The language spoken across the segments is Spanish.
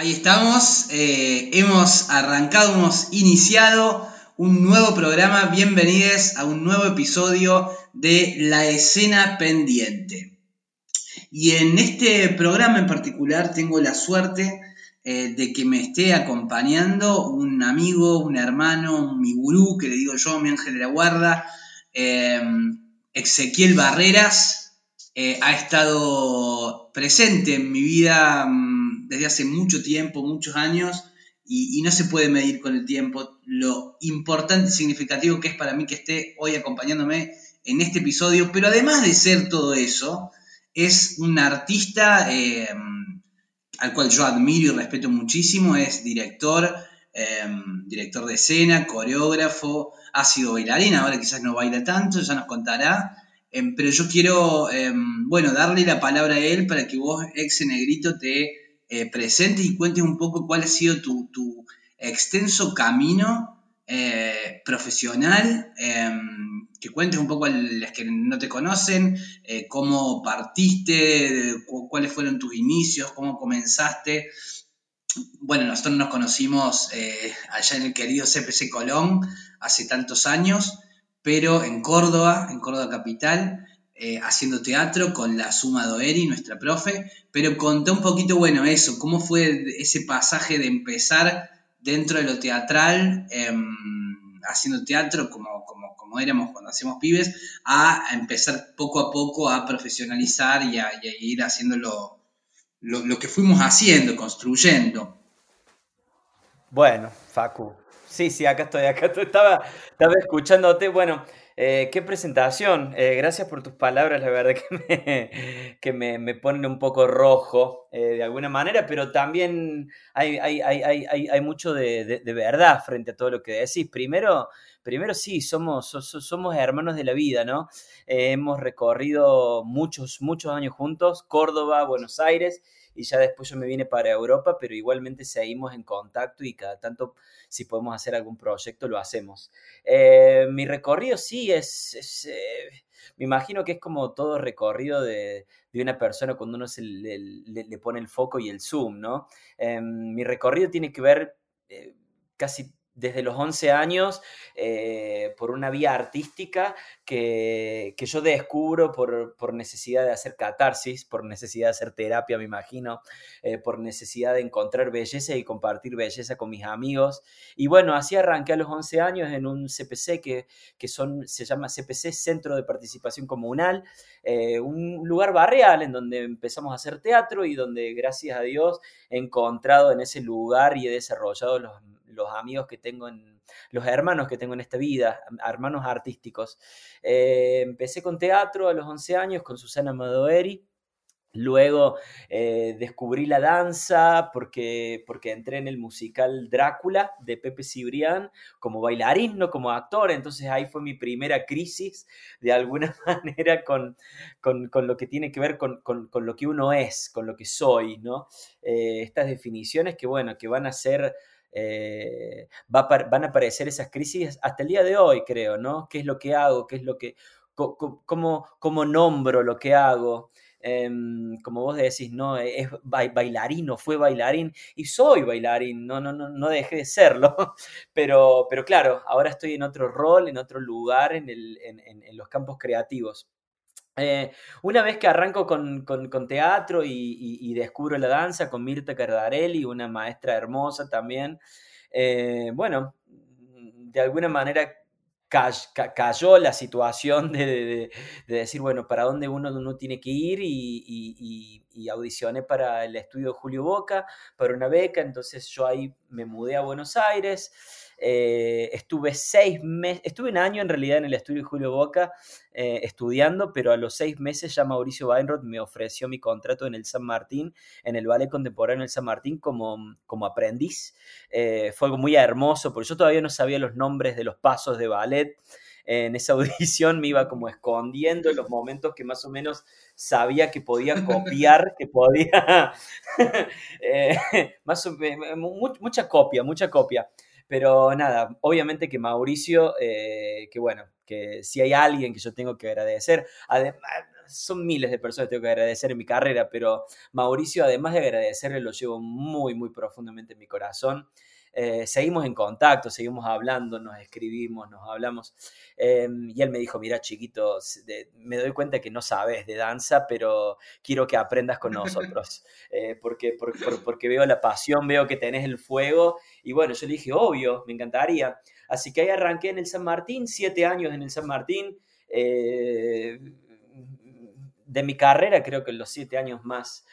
Ahí estamos, eh, hemos arrancado, hemos iniciado un nuevo programa, bienvenidos a un nuevo episodio de La escena pendiente. Y en este programa en particular tengo la suerte eh, de que me esté acompañando un amigo, un hermano, mi gurú, que le digo yo, mi ángel de la guarda, eh, Ezequiel Barreras, ha estado presente en mi vida mm, desde hace mucho tiempo, muchos años, y, no se puede medir con el tiempo lo importante y significativo que es para mí que esté hoy acompañándome en este episodio, pero además de ser todo eso, es un artista eh, al cual yo admiro y respeto muchísimo, es director, eh, director de escena, coreógrafo, ha sido bailarín, ahora quizás no baila tanto, ya nos contará, eh, pero yo quiero, bueno, darle la palabra a él para que vos, ex negrito, te eh, presente y cuentes un poco cuál ha sido tu, extenso camino eh, profesional, em, que cuentes un poco a los que no te conocen, eh, cómo partiste, cuáles fueron tus inicios, cómo comenzaste. Bueno, nosotros nos conocimos allá en el querido CPC Colón hace tantos años, pero en Córdoba, en Córdoba Capital, eh, haciendo teatro con la Suma Doeri, nuestra profe, pero conté un poquito, bueno, eso, cómo fue ese pasaje de empezar dentro de lo teatral, em, haciendo teatro como, como, como, éramos cuando hacíamos pibes, a empezar poco a poco a profesionalizar y a, ir haciendo lo, que fuimos haciendo, construyendo. Bueno, Facu, sí, sí, acá estoy, acá estoy, estaba escuchándote, bueno, eh, qué presentación. Eh, gracias por tus palabras, la verdad que me, que me, ponen un poco rojo eh, de alguna manera, pero también hay, hay, mucho de, verdad frente a todo lo que decís. Primero, primero sí, somos, somos hermanos de la vida, ¿no? hemos recorrido muchos, muchos años juntos, Córdoba, Buenos Aires y ya después yo me vine para Europa, pero igualmente seguimos en contacto y cada tanto si podemos hacer algún proyecto lo hacemos. Eh, mi recorrido sí es, eh, me imagino que es como todo recorrido de, una persona cuando uno se le, pone el foco y el zoom, ¿no? Em, mi recorrido tiene que ver eh, casi desde los 11 años eh, por una vía artística que, yo descubro por, necesidad de hacer catarsis, por necesidad de hacer terapia, me imagino, eh, por necesidad de encontrar belleza y compartir belleza con mis amigos. Y bueno, así arranqué a los 11 años en un CPC que, que son, se llama CPC, Centro de Participación Comunal, eh, un lugar barrial en donde empezamos a hacer teatro y donde gracias a Dios he encontrado en ese lugar y he desarrollado los los amigos que tengo en, los hermanos que tengo en esta vida, hermanos artísticos. Eh, empecé con teatro a los 11 años con Susana Madoeri. Luego eh, descubrí la danza porque, porque entré en el musical Drácula de Pepe Cibrián como bailarín, no como actor. Entonces ahí fue mi primera crisis de alguna manera con, con, lo que tiene que ver con, con, lo que uno es, con lo que soy, ¿no? Eh, estas definiciones que, bueno, que van a ser eh, van a aparecer esas crisis hasta el día de hoy, creo, ¿no? ¿Qué es lo que hago? ¿Qué es lo que, cómo, cómo nombro lo que hago? Em, como vos decís, no, es bailarino, fue bailarín y soy bailarín, no, no, no, no dejé de serlo, pero, pero claro, ahora estoy en otro rol, en otro lugar, en, el, en los campos creativos. Eh, una vez que arranco con, teatro y, descubro la danza con Mirta Cardarelli, una maestra hermosa también, eh, bueno, de alguna manera cayó la situación de, decir, bueno, para dónde uno, uno tiene que ir y, audicioné para el estudio Julio Boca, para una beca, entonces yo ahí me mudé a Buenos Aires. Eh, estuve seis meses, estuve un año en realidad en el estudio Julio Boca eh, estudiando, pero a los seis meses ya Mauricio Weinroth me ofreció mi contrato en el San Martín, en el Ballet Contemporáneo del San Martín como, como aprendiz. Eh, fue algo muy hermoso, porque yo todavía no sabía los nombres de los pasos de ballet en esa audición me iba como escondiendo en los momentos que más o menos sabía que podía copiar, que podía, mucha copia, mucha copia. Pero nada, obviamente que Mauricio, eh, que bueno, que si hay alguien que yo tengo que agradecer, además, son miles de personas que tengo que agradecer en mi carrera, pero Mauricio, además de agradecerle, lo llevo muy, muy profundamente en mi corazón. Eh, seguimos en contacto, seguimos hablando, nos escribimos, nos hablamos. Em, y él me dijo, mira chiquito, me doy cuenta que no sabes de danza, pero quiero que aprendas con nosotros, eh, porque, porque veo la pasión, veo que tenés el fuego. Y bueno, yo le dije, obvio, me encantaría. Así que ahí arranqué en el San Martín, siete años en el San Martín. Eh, de mi carrera, creo que los siete años más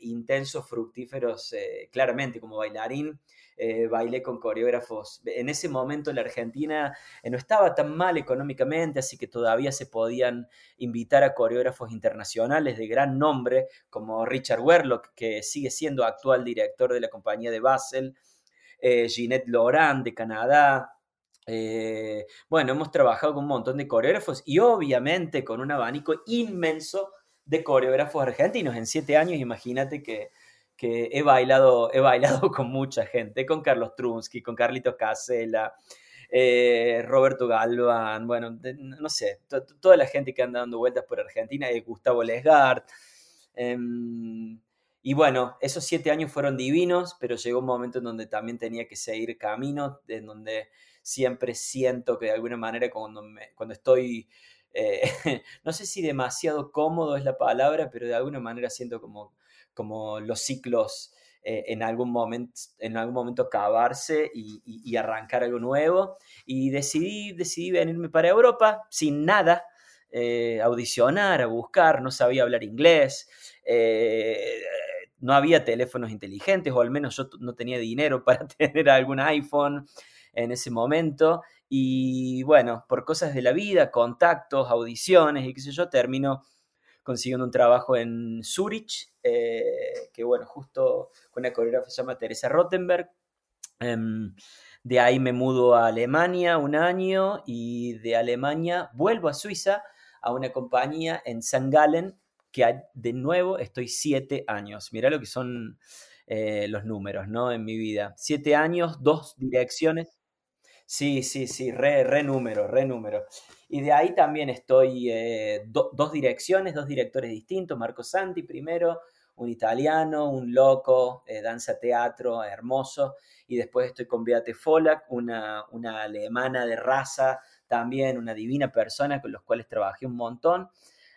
intensos, fructíferos, claramente como bailarín. Eh, bailé con coreógrafos. En ese momento la Argentina eh, no estaba tan mal económicamente, así que todavía se podían invitar a coreógrafos internacionales de gran nombre, como Richard Werlock, que sigue siendo actual director de la compañía de Basel, eh, Ginette Laurent de Canadá, bueno, hemos trabajado con un montón de coreógrafos y obviamente con un abanico inmenso de coreógrafos argentinos. En siete años, imagínate que que he bailado, he bailado con mucha gente, con Carlos Trunsky, con Carlitos Casella, eh, Roberto Galván, bueno, no sé, toda la gente que anda dando vueltas por Argentina, y Gustavo Lesgard. Em, y bueno, esos siete años fueron divinos, pero llegó un momento en donde también tenía que seguir camino, en donde siempre siento que de alguna manera cuando, cuando estoy, eh, no sé si demasiado cómodo es la palabra, pero de alguna manera siento como como los ciclos eh, en, algún momento, en algún momento acabarse y, arrancar algo nuevo. Y decidí, decidí venirme para Europa sin nada, eh, audicionar, a buscar, no sabía hablar inglés. No había teléfonos inteligentes, o al menos yo no tenía dinero para tener algún iPhone en ese momento. Y bueno, por cosas de la vida, contactos, audiciones y qué sé yo, termino consiguiendo un trabajo en Zurich, eh, que bueno, justo con una coreógrafa se llama Teresa Rottenberg. Em, de ahí me mudo a Alemania un año y de Alemania vuelvo a Suiza a una compañía en St. Gallen que de nuevo estoy siete años. Mirá lo que son eh, los números, ¿no? En mi vida. Siete años, dos direcciones. Sí, sí, sí, re, re número, re número. Y de ahí también estoy eh, dos direcciones, dos directores distintos, Marco Santi primero, un italiano, un loco, eh, danza teatro, hermoso, y después estoy con Beate Folak, una, una alemana de raza, también una divina persona con los cuales trabajé un montón.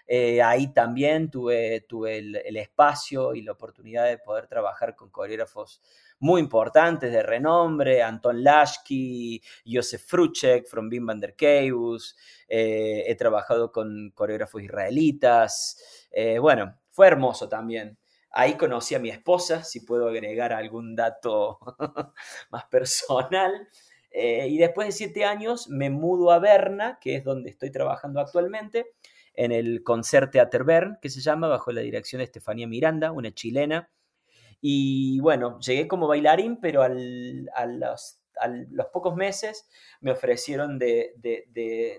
Eh, ahí también tuve, tuve el, espacio y la oportunidad de poder trabajar con coreógrafos muy importantes de renombre, Anton Lashki, Josef Fruchek, from Bim van der Keus, eh, he trabajado con coreógrafos israelitas, eh, bueno, fue hermoso también. Ahí conocí a mi esposa, si puedo agregar algún dato más personal. Eh, y después de siete años me mudo a Berna, que es donde estoy trabajando actualmente, en el Concert Theater Bern, que se llama, bajo la dirección de Estefanía Miranda, una chilena, y bueno, llegué como bailarín, pero al, a, los, los, pocos meses me ofrecieron de, de,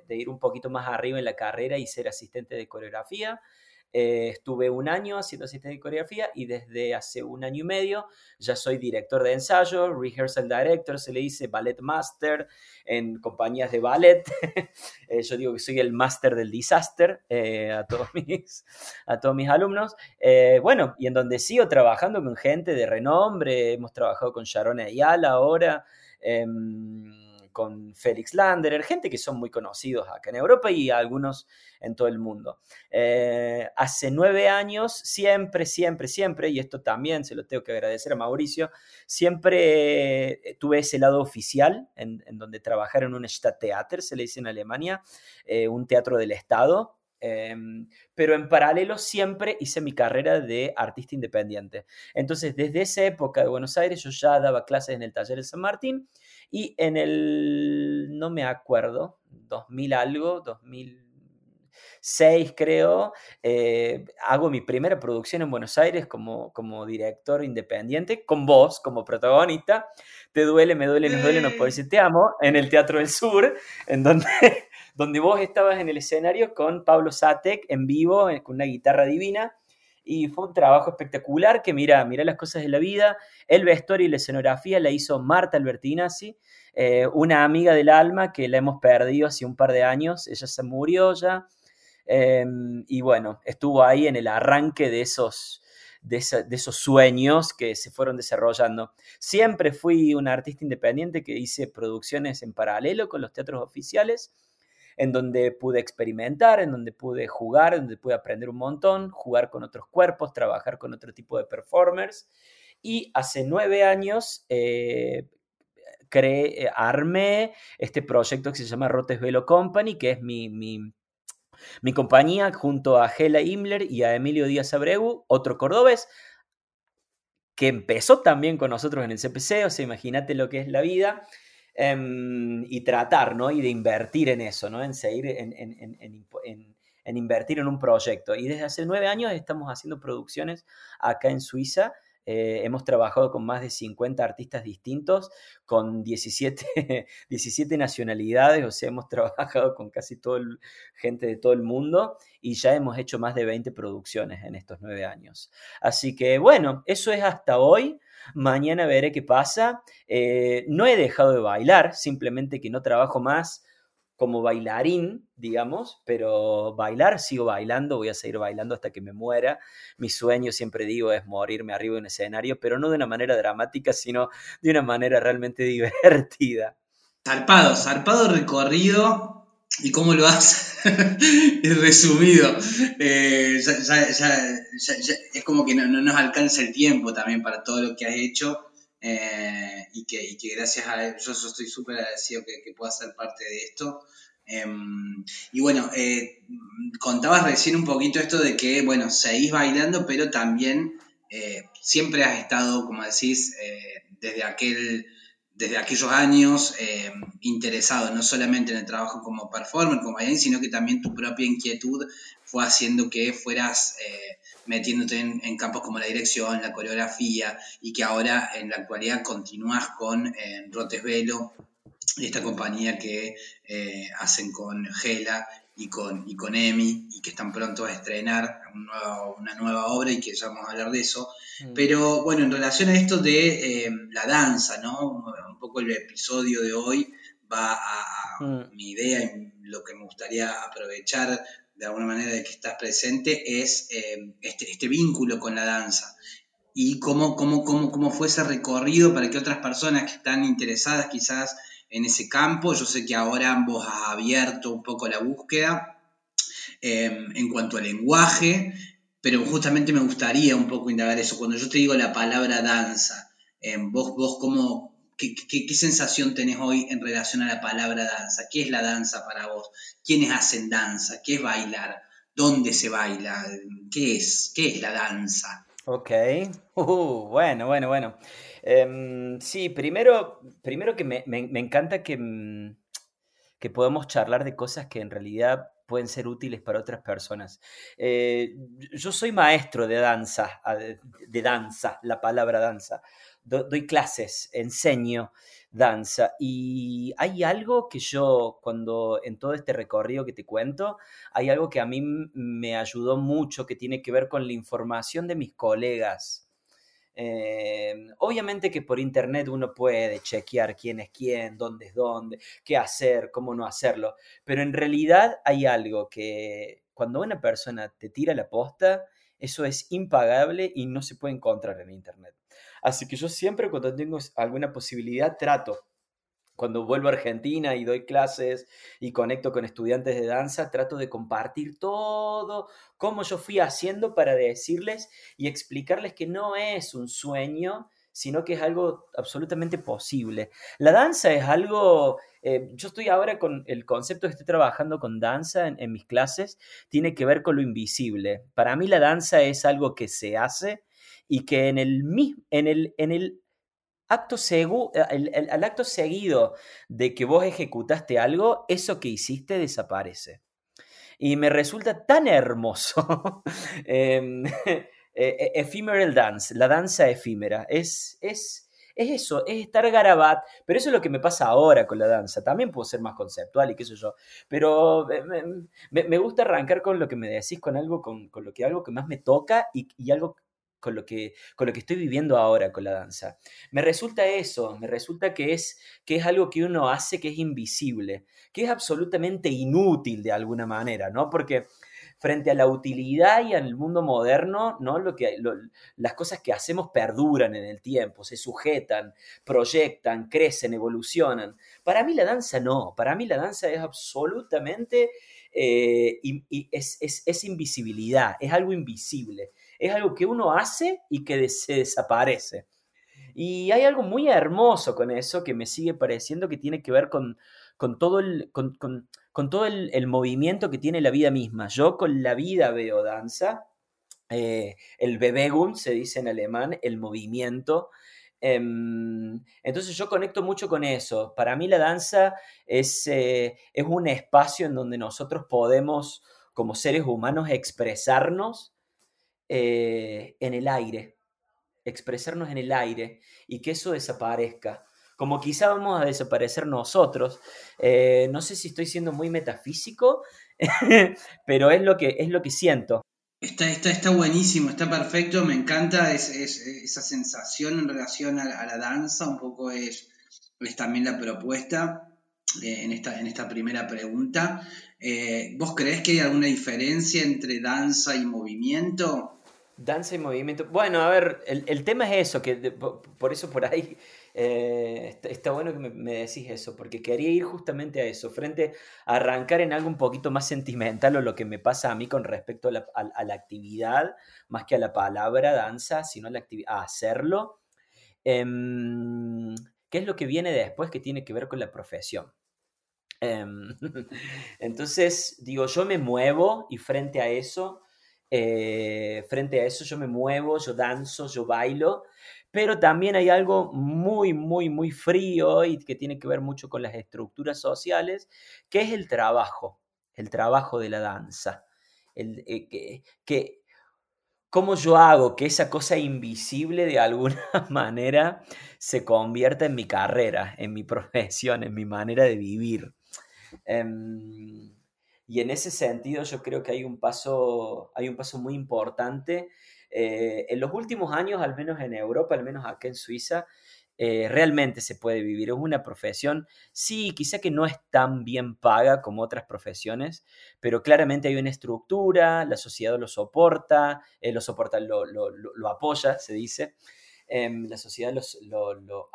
de, ir un poquito más arriba en la carrera y ser asistente de coreografía. Eh, estuve un año haciendo asistente de coreografía y desde hace un año y medio ya soy director de ensayo, rehearsal director, se le dice ballet master en compañías de ballet. Eh, yo digo que soy el master del disaster eh, a, todos mis, a todos mis alumnos. bueno, y en donde sigo trabajando con gente de renombre, hemos trabajado con Sharon Ayala ahora. Con Félix Landerer, gente que son muy conocidos acá en Europa y algunos en todo el mundo. Eh, hace nueve años, siempre, siempre, siempre, y esto también se lo tengo que agradecer a Mauricio, siempre eh, tuve ese lado oficial en, donde trabajar en un Stadttheater, se le dice en Alemania, eh, un teatro del Estado, em, pero en paralelo siempre hice mi carrera de artista independiente. Entonces, desde esa época de Buenos Aires, yo ya daba clases en el taller de San Martín y en el, no me acuerdo, 2000 algo, 2006 creo, eh, hago mi primera producción en Buenos Aires como, como director independiente, con vos como protagonista. Te duele, me duele, nos duele, no puedo decir te amo, en el Teatro del Sur, en donde, donde vos estabas en el escenario con Pablo Satek en vivo, con una guitarra divina y fue un trabajo espectacular que mira, mira las cosas de la vida. El vestuario y la escenografía la hizo Marta Albertinazzi, eh, una amiga del alma que la hemos perdido hace un par de años. Ella se murió ya. Em, y bueno, estuvo ahí en el arranque de esos, de, esos sueños que se fueron desarrollando. Siempre fui un artista independiente que hice producciones en paralelo con los teatros oficiales, en donde pude experimentar, en donde pude jugar, en donde pude aprender un montón, jugar con otros cuerpos, trabajar con otro tipo de performers. Y hace nueve años eh, creé, eh, armé este proyecto que se llama Rotes Velo Company, que es mi, mi, mi compañía junto a Gela Himmler y a Emilio Díaz Abreu, otro cordobés, que empezó también con nosotros en el CPC, o sea, imagínate lo que es la vida, em, y tratar, ¿no? Y de invertir en eso, ¿no? En seguir, en, en, en, en, invertir en un proyecto. Y desde hace nueve años estamos haciendo producciones acá en Suiza eh, hemos trabajado con más de 50 artistas distintos, con 17, 17 nacionalidades, o sea, hemos trabajado con casi toda gente de todo el mundo y ya hemos hecho más de 20 producciones en estos nueve años. Así que bueno, eso es hasta hoy. Mañana veré qué pasa. Eh, no he dejado de bailar, simplemente que no trabajo más como bailarín, digamos, pero bailar, sigo bailando, voy a seguir bailando hasta que me muera. Mi sueño, siempre digo, es morirme arriba de un escenario, pero no de una manera dramática, sino de una manera realmente divertida. Zarpado, zarpado recorrido y cómo lo has resumido. Eh, es como que no, no, nos alcanza el tiempo también para todo lo que has hecho. Eh, y, que, gracias a él, yo, estoy súper agradecido que, que, pueda ser parte de esto. Em, y bueno, eh, contabas recién un poquito esto de que, bueno, seguís bailando, pero también eh, siempre has estado, como decís, desde, aquel, desde aquellos años em, interesado no solamente en el trabajo como performer, como bailarín, sino que también tu propia inquietud fue haciendo que fueras metiéndote en, campos como la dirección, la coreografía, y que ahora en la actualidad continúas con eh, Rotes Velo, esta compañía que eh, hacen con Gela y con, y con Emi, y que están pronto a estrenar una nueva obra y que ya vamos a hablar de eso. Mm. Pero bueno, en relación a esto de eh, la danza, ¿no? Un poco el episodio de hoy va a, mm. mi idea y lo que me gustaría aprovechar de alguna manera de que estás presente es eh, este, este, vínculo con la danza y cómo, cómo, cómo, cómo fue ese recorrido para que otras personas que están interesadas quizás en ese campo, yo sé que ahora ambos has abierto un poco la búsqueda em, en cuanto al lenguaje, pero justamente me gustaría un poco indagar eso. Cuando yo te digo la palabra danza, em, vos, vos cómo, ¿Qué, sensación tenés hoy en relación a la palabra danza? ¿Qué es la danza para vos? ¿Quiénes hacen danza? ¿Qué es bailar? ¿Dónde se baila? ¿Qué es? ¿Qué es la danza? Ok, uh, bueno, bueno, bueno. Em, sí, primero, primero que me, encanta que, mm, que podamos charlar de cosas que en realidad pueden ser útiles para otras personas. Eh, yo soy maestro de danza, de danza, la palabra danza doy clases, enseño danza y hay algo que yo cuando en todo este recorrido que te cuento, hay algo que a mí me ayudó mucho que tiene que ver con la información de mis colegas. Eh, obviamente que por internet uno puede chequear quién es quién, dónde es dónde, qué hacer, cómo no hacerlo, pero en realidad hay algo que cuando una persona te tira la posta, eso es impagable y no se puede encontrar en internet. Así que yo siempre cuando tengo alguna posibilidad trato. Cuando vuelvo a Argentina y doy clases y conecto con estudiantes de danza, trato de compartir todo, cómo yo fui haciendo para decirles y explicarles que no es un sueño, sino que es algo absolutamente posible. La danza es algo, eh, yo estoy ahora con el concepto que estoy trabajando con danza en, mis clases, tiene que ver con lo invisible. Para mí la danza es algo que se hace y que en el, en el, en el acto acto seguido de que vos ejecutaste algo, eso que hiciste desaparece. Y me resulta tan hermoso. Em, e, e, ephemeral dance, la danza efímera. Es, es, es eso, es estar garabat, pero eso es lo que me pasa ahora con la danza. También puedo ser más conceptual y qué sé yo, pero me, gusta arrancar con lo que me decís, con algo, con, lo que algo que más me toca y, y algo con lo, que, con lo que estoy viviendo ahora con la danza. Me resulta eso, me resulta que es, que es algo que uno hace que es invisible, que es absolutamente inútil de alguna manera, ¿no? Porque frente a la utilidad y al mundo moderno, ¿no? Lo que, las cosas que hacemos perduran en el tiempo, se sujetan, proyectan, crecen, evolucionan. Para mí la danza no, para mí la danza es absolutamente, eh, es, invisibilidad, es algo invisible, es algo que uno hace y que se desaparece. Y hay algo muy hermoso con eso que me sigue pareciendo que tiene que ver con, todo, el, con, todo el, movimiento que tiene la vida misma. Yo con la vida veo danza, eh, el Bewegung se dice en alemán, el movimiento. Em, entonces yo conecto mucho con eso. Para mí la danza es, eh, es un espacio en donde nosotros podemos, como seres humanos, expresarnos eh, en el aire expresarnos en el aire y que eso desaparezca. Como quizá vamos a desaparecer nosotros. Eh, no sé si estoy siendo muy metafísico, pero es lo que, es lo que siento. Está, está, está buenísimo, está perfecto, me encanta esa sensación en relación a, la danza, un poco es, también la propuesta eh, en, esta, en esta primera pregunta. ¿Vos creés que hay alguna diferencia entre danza y movimiento? Danza y movimiento. Bueno, a ver, el, tema es eso, que por eso por ahí eh, está, bueno que me, decís eso, porque quería ir justamente a eso, frente a arrancar en algo un poquito más sentimental o lo que me pasa a mí con respecto a la, actividad, más que a la palabra danza, sino a, la a hacerlo. Em, ¿Qué es lo que viene después que tiene que ver con la profesión? Em, entonces, digo, yo me muevo y frente a eso eh, frente a eso yo me muevo, yo danzo, yo bailo, pero también hay algo muy, muy, muy frío y que tiene que ver mucho con las estructuras sociales, que es el trabajo, el trabajo de la danza. El, eh, que, que, ¿Cómo yo hago que esa cosa invisible de alguna manera se convierta en mi carrera, en mi profesión, en mi manera de vivir? Em, y en ese sentido yo creo que hay un paso, hay un paso muy importante. Eh, en los últimos años, al menos en Europa, al menos acá en Suiza, eh, realmente se puede vivir. Es una profesión, sí, quizá que no es tan bien paga como otras profesiones, pero claramente hay una estructura, la sociedad lo soporta, eh, lo soporta, lo, lo, apoya, se dice. Em, la sociedad lo,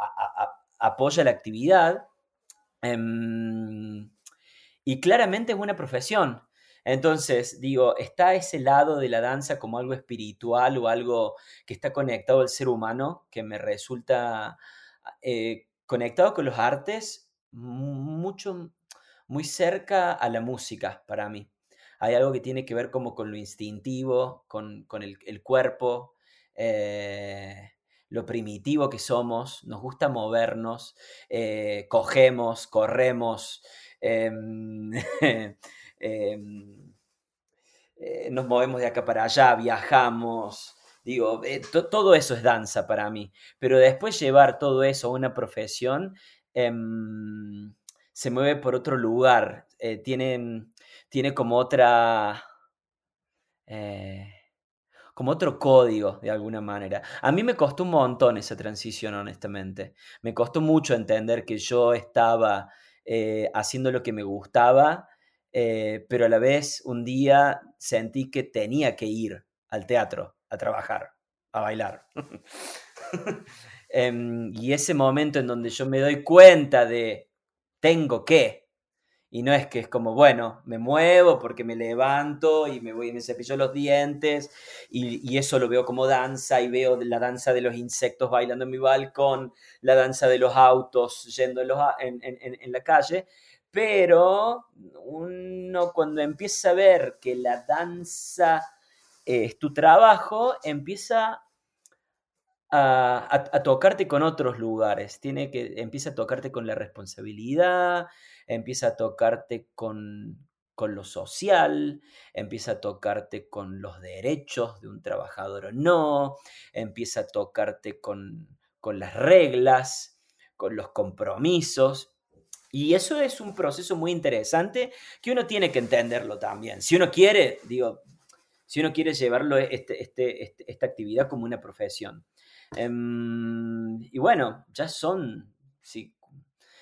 apoya la actividad. Y claramente es una profesión. Entonces, digo, está ese lado de la danza como algo espiritual o algo que está conectado al ser humano, que me resulta eh, conectado con los artes mucho, muy cerca a la música para mí. Hay algo que tiene que ver como con lo instintivo, con, el, cuerpo, eh, lo primitivo que somos, nos gusta movernos, eh, cogemos, corremos, Em, em, eh, nos movemos de acá para allá, viajamos. Digo, eh, todo eso es danza para mí. Pero después llevar todo eso a una profesión em, se mueve por otro lugar. Eh, tiene, tiene como otra como otro código de alguna manera. A mí me costó un montón esa transición, honestamente. Me costó mucho entender que yo estaba eh, haciendo lo que me gustaba, eh, pero a la vez un día sentí que tenía que ir al teatro a trabajar, a bailar. Em, y ese momento en donde yo me doy cuenta de tengo que, y no es que es como, bueno, me muevo porque me levanto y me voy y me cepillo los dientes y, eso lo veo como danza y veo la danza de los insectos bailando en mi balcón, la danza de los autos yendo en, en, la calle, pero uno cuando empieza a ver que la danza es tu trabajo, empieza a, tocarte con otros lugares, tiene que, empieza a tocarte con la responsabilidad, empieza a tocarte con, lo social, empieza a tocarte con los derechos de un trabajador o no, empieza a tocarte con, las reglas, con los compromisos. Y eso es un proceso muy interesante que uno tiene que entenderlo también. Si uno quiere, digo, si uno quiere llevarlo este, este, este esta actividad como una profesión. Em, y bueno, ya son,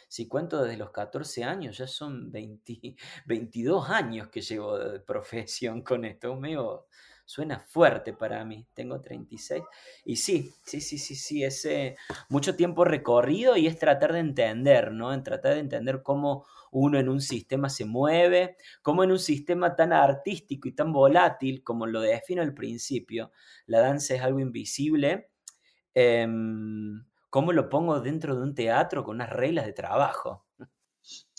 si cuento desde los 14 años, ya son 22 años que llevo de profesión con esto. Medio, suena fuerte para mí. Tengo 36. Y sí, sí, sí, sí, sí, mucho tiempo recorrido y es tratar de entender, ¿no? En tratar de entender cómo uno en un sistema se mueve, cómo en un sistema tan artístico y tan volátil como lo defino al principio, la danza es algo invisible. Em, ¿Cómo lo pongo dentro de un teatro con unas reglas de trabajo?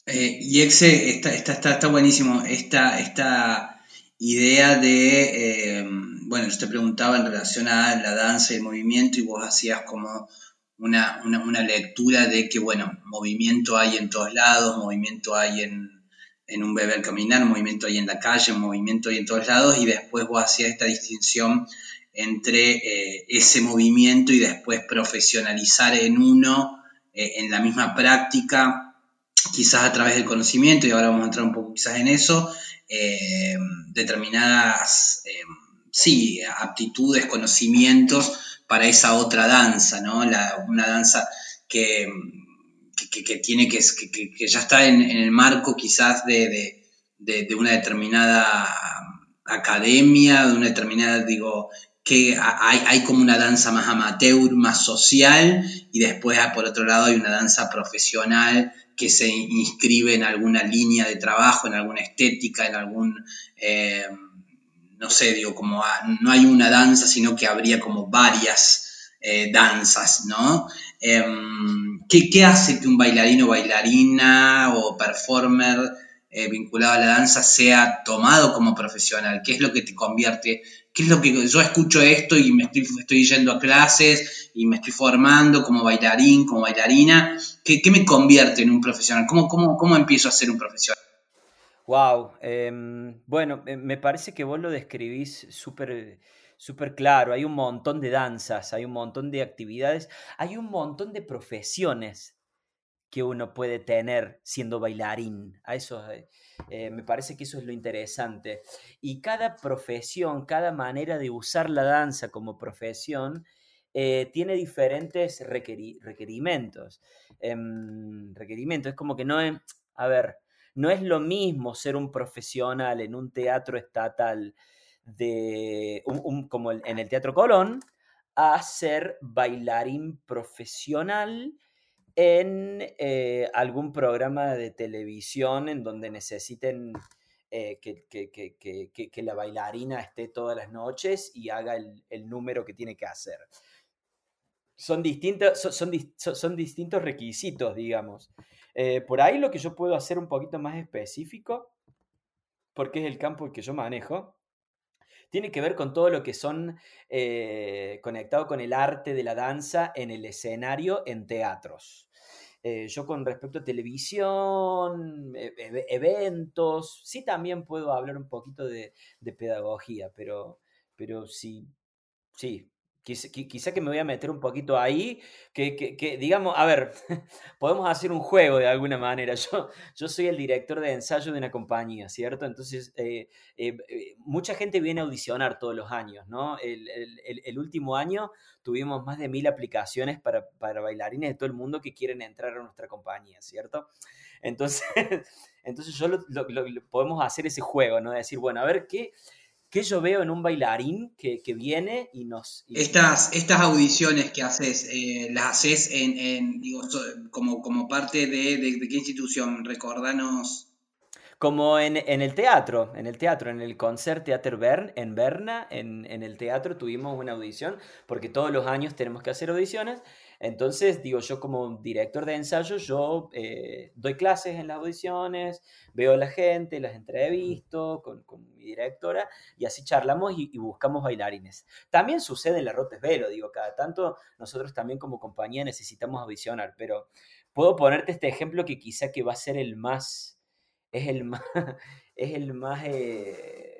Eh, y Exe, está, está, está, buenísimo esta, esta idea de, eh, bueno, yo te preguntaba en relación a la danza y el movimiento y vos hacías como una, lectura de que, bueno, movimiento hay en todos lados, movimiento hay en, un bebé al caminar, movimiento hay en la calle, movimiento hay en todos lados y después vos hacías esta distinción entre eh, ese movimiento y después profesionalizar en uno, eh, en la misma práctica, quizás a través del conocimiento, y ahora vamos a entrar un poco quizás en eso, eh, determinadas, sí, aptitudes, conocimientos para esa otra danza, ¿no? una danza que, que, tiene que, que, ya está en, el marco quizás de, de una determinada academia, de una determinada, digo, que hay, hay, como una danza más amateur, más social, y después ah, por otro lado hay una danza profesional que se inscribe en alguna línea de trabajo, en alguna estética, en algún, eh, no sé, digo, como ah, no hay una danza, sino que habría como varias eh, danzas, ¿no? Em, ¿qué, ¿qué, hace que un bailarín o bailarina o performer eh, vinculado a la danza sea tomado como profesional? ¿Qué es lo que te convierte ¿Qué es lo que yo escucho esto y me estoy, yendo a clases y me estoy formando como bailarín, como bailarina? ¿Qué, me convierte en un profesional? ¿Cómo, cómo, cómo empiezo a ser un profesional? Wow, em, bueno, eh, me parece que vos lo describís súper súper claro. Hay un montón de danzas, hay un montón de actividades, hay un montón de profesiones que uno puede tener siendo bailarín. A eso eh, me parece que eso es lo interesante. Y cada profesión, cada manera de usar la danza como profesión, eh, tiene diferentes requerimientos. Em, requerimientos. Es como que no es, a ver, no es lo mismo ser un profesional en un teatro estatal de, como en el Teatro Colón, a ser bailarín profesional en eh, algún programa de televisión en donde necesiten eh, que, la bailarina esté todas las noches y haga el, número que tiene que hacer. Son distintos, son, son, distintos requisitos, digamos. Eh, por ahí lo que yo puedo hacer un poquito más específico, porque es el campo que yo manejo, tiene que ver con todo lo que son conectado con el arte de la danza en el escenario en teatros. Eh, yo con respecto a televisión, e, e, eventos, sí también puedo hablar un poquito de, de pedagogía, pero, pero sí, sí, Quizá, que me voy a meter un poquito ahí, que, digamos, a ver, podemos hacer un juego de alguna manera. Yo, soy el director de ensayo de una compañía, ¿cierto? Entonces, eh, eh, eh, mucha gente viene a audicionar todos los años, ¿no? El, último año tuvimos más de mil aplicaciones para, bailarines de todo el mundo que quieren entrar a nuestra compañía, ¿cierto? Entonces, entonces yo podemos hacer ese juego, ¿no? De decir, bueno, a ver qué ¿Qué yo veo en un bailarín que, viene y nos... estas, estas audiciones que haces, eh, ¿las haces en, digo, como, como parte de, qué institución? Recordanos. Como en, el teatro, en el teatro, en el Concert Theater Bern, en Berna, en, en el teatro tuvimos una audición, porque todos los años tenemos que hacer audiciones, entonces, digo, yo como director de ensayo, yo eh, doy clases en las audiciones, veo a la gente, las entrevisto con, con mi directora y así charlamos y, buscamos bailarines. También sucede en la Rotes Velo, digo, cada tanto nosotros también como compañía necesitamos audicionar, pero puedo ponerte este ejemplo que quizá que va a ser el más, es el más, es el más... Eh,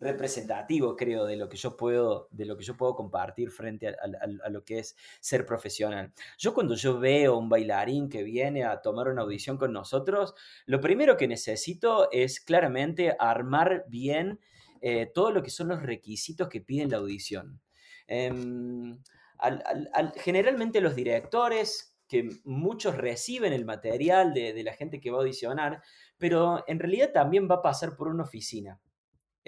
representativo, creo, de lo que yo puedo, de lo que yo puedo compartir frente a, lo que es ser profesional. Yo cuando yo veo un bailarín que viene a tomar una audición con nosotros, lo primero que necesito es claramente armar bien eh, todo lo que son los requisitos que piden la audición. Em, generalmente los directores que muchos reciben el material de, de la gente que va a audicionar, pero en realidad también va a pasar por una oficina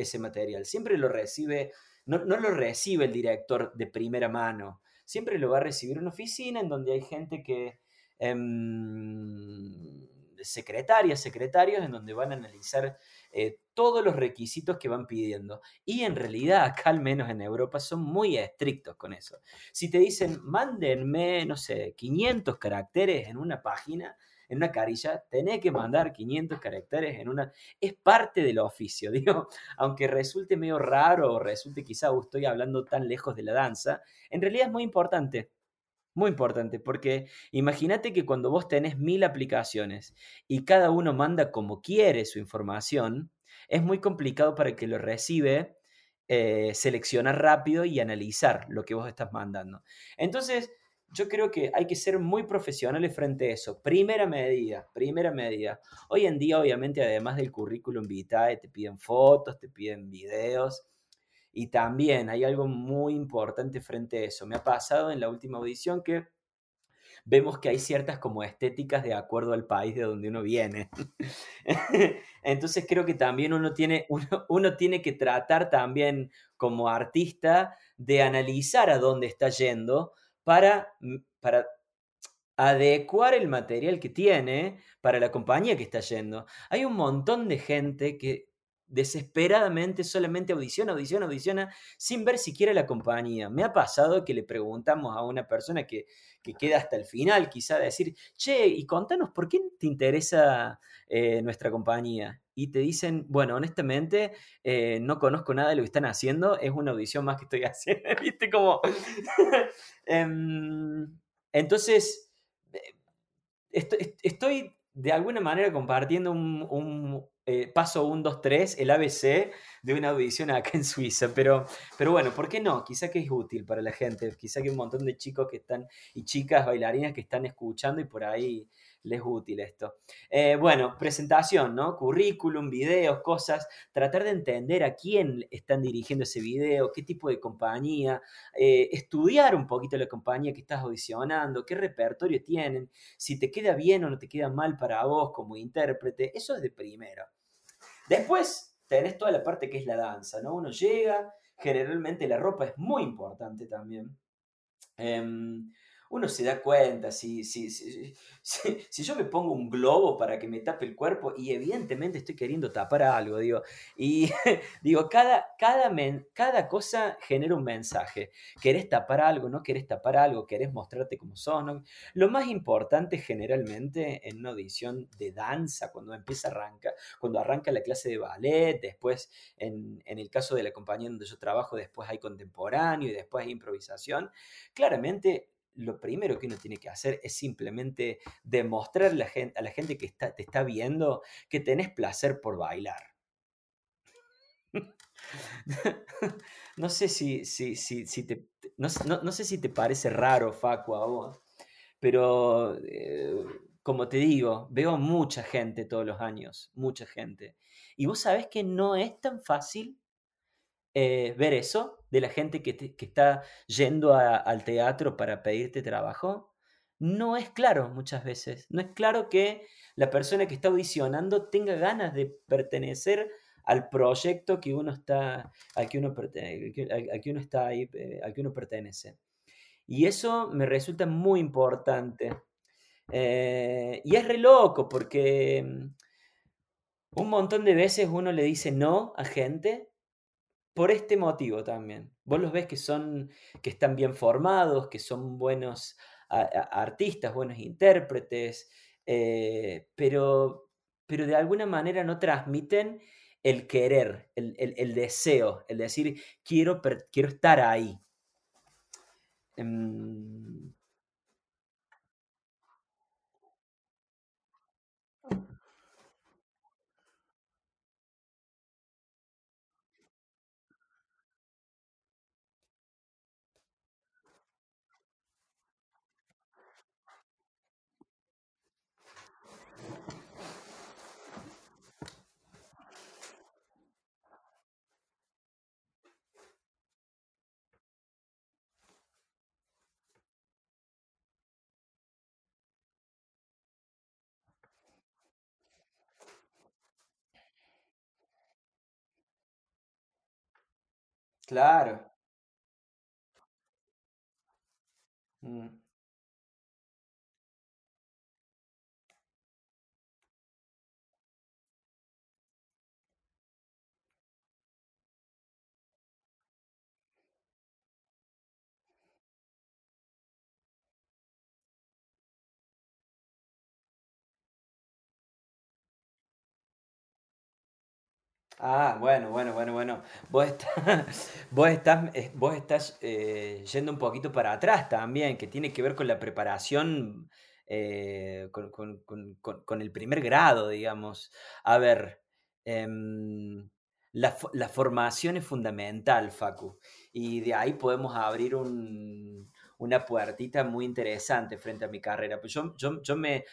ese material. Siempre lo recibe, no, no lo recibe el director de primera mano, siempre lo va a recibir una oficina en donde hay gente que... Em, secretarias, secretarios, en donde van a analizar eh, todos los requisitos que van pidiendo. Y en realidad, acá al menos en Europa, son muy estrictos con eso. Si te dicen, mándenme, no sé, 500 caracteres en una página, en una carilla, tenés que mandar 500 caracteres en una... Es parte del oficio, digo, aunque resulte medio raro o resulte quizá estoy hablando tan lejos de la danza, en realidad es muy importante. Muy importante, porque imagínate que cuando vos tenés mil aplicaciones y cada uno manda como quiere su información, es muy complicado para que lo recibe eh, seleccionar rápido y analizar lo que vos estás mandando. Entonces, yo creo que hay que ser muy profesionales frente a eso. Primera medida, primera medida. Hoy en día, obviamente, además del currículum vitae, te piden fotos, te piden videos. Y también hay algo muy importante frente a eso. Me ha pasado en la última audición que vemos que hay ciertas como estéticas de acuerdo al país de donde uno viene. Entonces creo que también uno tiene, uno, tiene que tratar también como artista de analizar a dónde está yendo para, mm, para adecuar el material que tiene para la compañía que está yendo. Hay un montón de gente que desesperadamente solamente audiciona, audiciona, audiciona, sin ver siquiera la compañía. Me ha pasado que le preguntamos a una persona que, queda hasta el final, quizá decir, che, y contanos, ¿por qué te interesa eh, nuestra compañía? Y te dicen, bueno, honestamente, eh, no conozco nada de lo que están haciendo, es una audición más que estoy haciendo, ¿viste? Como... Em, entonces, eh, estoy, de alguna manera compartiendo un, eh, paso 1, 2, 3, el ABC de una audición acá en Suiza. Pero, pero bueno, ¿por qué no? Quizá que es útil para la gente. Quizá que un montón de chicos que están y chicas bailarinas que están escuchando y por ahí les es útil esto. Eh, bueno, presentación, ¿no? Currículum, videos, cosas. Tratar de entender a quién están dirigiendo ese video, qué tipo de compañía. Eh, estudiar un poquito la compañía que estás audicionando, qué repertorio tienen, si te queda bien o no te queda mal para vos como intérprete. Eso es de primero. Después tenés toda la parte que es la danza, ¿no? Uno llega, generalmente la ropa es muy importante también. Em, uno se da cuenta, si, si, si, si, yo me pongo un globo para que me tape el cuerpo y evidentemente estoy queriendo tapar algo, digo, y digo, cada, cada, cada cosa genera un mensaje. Querés tapar algo, no querés tapar algo, querés mostrarte como son. Lo más importante generalmente en una audición de danza, cuando empieza arranca, cuando arranca la clase de ballet, después en, en el caso de la compañía donde yo trabajo, después hay contemporáneo y después hay improvisación, claramente lo primero que uno tiene que hacer es simplemente demostrar a la gente, que está, te está viendo que tenés placer por bailar. no sé si, si, si, te, no, sé si te parece raro, Facu, a vos, pero eh, como te digo, veo mucha gente todos los años, mucha gente. Y vos sabés que no es tan fácil eh, ver eso de la gente que, está yendo al teatro para pedirte trabajo? No es claro muchas veces. No es claro que la persona que está audicionando tenga ganas de pertenecer al proyecto que uno está, al uno, que uno está ahí, eh, al que uno pertenece. Y eso me resulta muy importante. Eh, y es re loco porque mm, un montón de veces uno le dice no a gente por este motivo también. Vos los ves que son, que están bien formados, que son buenos artistas, buenos intérpretes, eh, pero, pero de alguna manera no transmiten el querer, el, deseo, el decir, quiero, quiero estar ahí. Em, Claro. Mm. Ah, bueno, bueno, bueno, bueno. Vos estás, vos estás, eh, vos estás eh, yendo un poquito para atrás también, que tiene que ver con la preparación, eh, con, con- con- con- el primer grado, digamos. A ver, em, la, la formación es fundamental, Facu, y de ahí podemos abrir un- una puertita muy interesante frente a mi carrera. Pues yo, yo, yo me,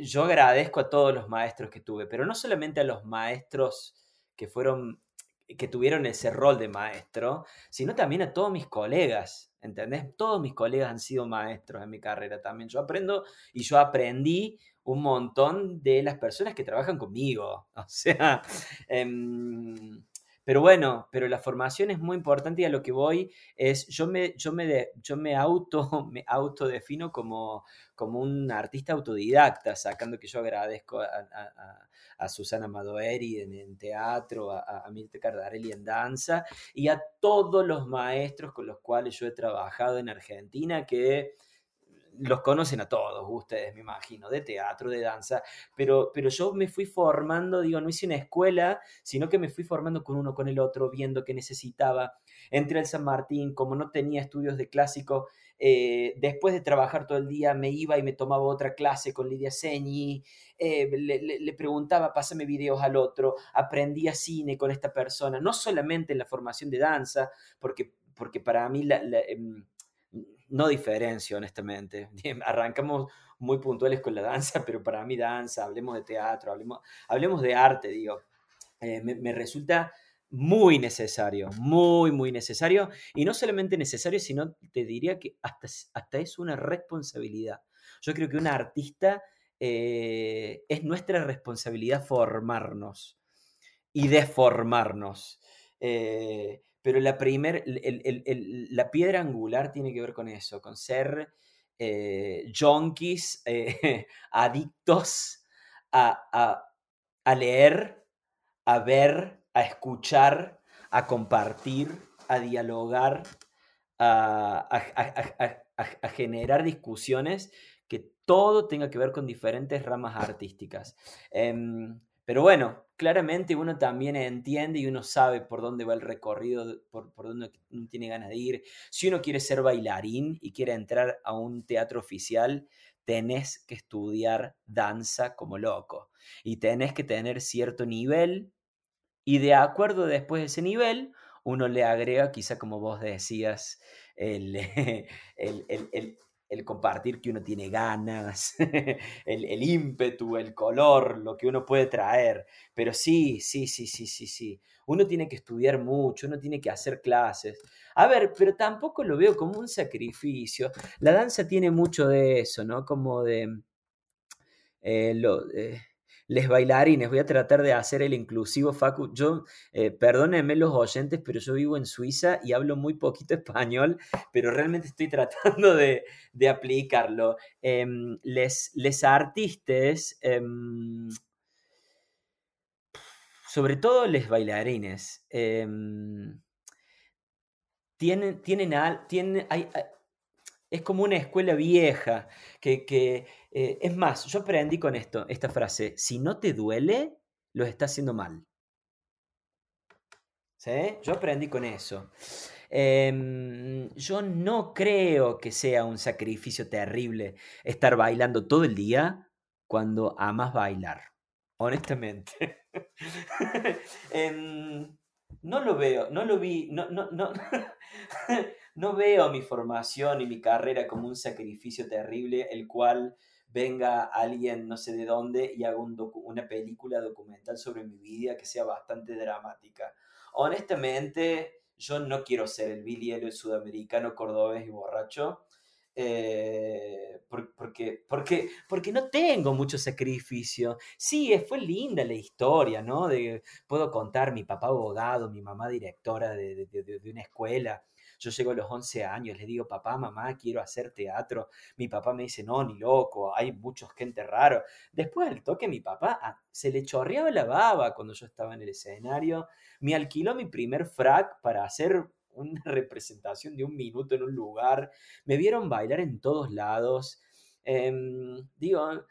yo agradezco a todos los maestros que tuve, pero no solamente a los maestros que fueron, que tuvieron ese rol de maestro, sino también a todos mis colegas, ¿entendés? Todos mis colegas han sido maestros en mi carrera también. Yo aprendo y yo aprendí un montón de las personas que trabajan conmigo. O sea, em, pero bueno, pero la formación es muy importante y a lo que voy es, yo me, yo me, yo me auto, me autodefino como, como un artista autodidacta, sacando que yo agradezco a, a- a- Susana Madoeri en, en teatro, a, a Mirta Cardarelli en danza y a todos los maestros con los cuales yo he trabajado en Argentina que los conocen a todos ustedes, me imagino, de teatro, de danza, pero, pero yo me fui formando, digo, no hice una escuela, sino que me fui formando con uno, con el otro, viendo qué necesitaba. Entré al San Martín, como no tenía estudios de clásico, eh, después de trabajar todo el día me iba y me tomaba otra clase con Lidia Señi, eh, le, le, preguntaba, pásame videos al otro, aprendía cine con esta persona, no solamente en la formación de danza, porque, porque para mí la, eh, no diferencio, honestamente. Arrancamos muy puntuales con la danza, pero para mí danza, hablemos de teatro, hablemos, hablemos de arte, digo, eh, me, resulta muy necesario, muy, muy necesario. Y no solamente necesario, sino te diría que hasta, hasta es una responsabilidad. Yo creo que un artista eh, es nuestra responsabilidad formarnos y deformarnos. Eh, pero la, la piedra angular tiene que ver con eso, con ser eh, junkies, eh, adictos a, a, a, leer, a ver, a escuchar, a compartir, a dialogar, a, a, generar discusiones, que todo tenga que ver con diferentes ramas artísticas. Eh, pero bueno, claramente uno también entiende y uno sabe por dónde va el recorrido, por, por dónde uno tiene ganas de ir. Si uno quiere ser bailarín y quiere entrar a un teatro oficial, tenés que estudiar danza como loco y tenés que tener cierto nivel y de acuerdo después de ese nivel, uno le agrega, quizá como vos decías, el, el compartir que uno tiene ganas, el, el, ímpetu, el color, lo que uno puede traer. Pero sí, sí, sí, sí, sí, sí. Uno tiene que estudiar mucho, uno tiene que hacer clases. A ver, pero tampoco lo veo como un sacrificio. La danza tiene mucho de eso, ¿no? Como de... Eh, lo, eh, les bailarines, voy a tratar de hacer el inclusivo, Facu. Yo, eh, perdónenme los oyentes, pero yo vivo en Suiza y hablo muy poquito español, pero realmente estoy tratando de, aplicarlo. Eh, les, les artistas, eh, sobre todo les bailarines, em, tienen, tienen, tienen hay, es como una escuela vieja, que, eh, es más, yo aprendí con esto, esta frase, si no te duele, lo estás haciendo mal. ¿Sí? Yo aprendí con eso. Eh, yo no creo que sea un sacrificio terrible estar bailando todo el día cuando amas bailar, honestamente. eh, no lo veo, no lo vi, no, no, no, no veo mi formación y mi carrera como un sacrificio terrible, el cual venga alguien no sé de dónde y haga un una película documental sobre mi vida que sea bastante dramática. Honestamente, yo no quiero ser el Billy Elliot sudamericano, cordobés y borracho. Eh, porque, porque, porque no tengo mucho sacrificio. Sí, fue linda la historia, ¿no? Puedo contar mi papá abogado, mi mamá directora de, de una escuela, yo llego a los 11 años, le digo, papá, mamá, quiero hacer teatro. Mi papá me dice, no, ni loco, hay muchos gente raro. Después del toque, mi papá ah, se le chorreaba la baba cuando yo estaba en el escenario. Me alquiló mi primer frac para hacer una representación de un minuto en un lugar. Me vieron bailar en todos lados. Em, digo,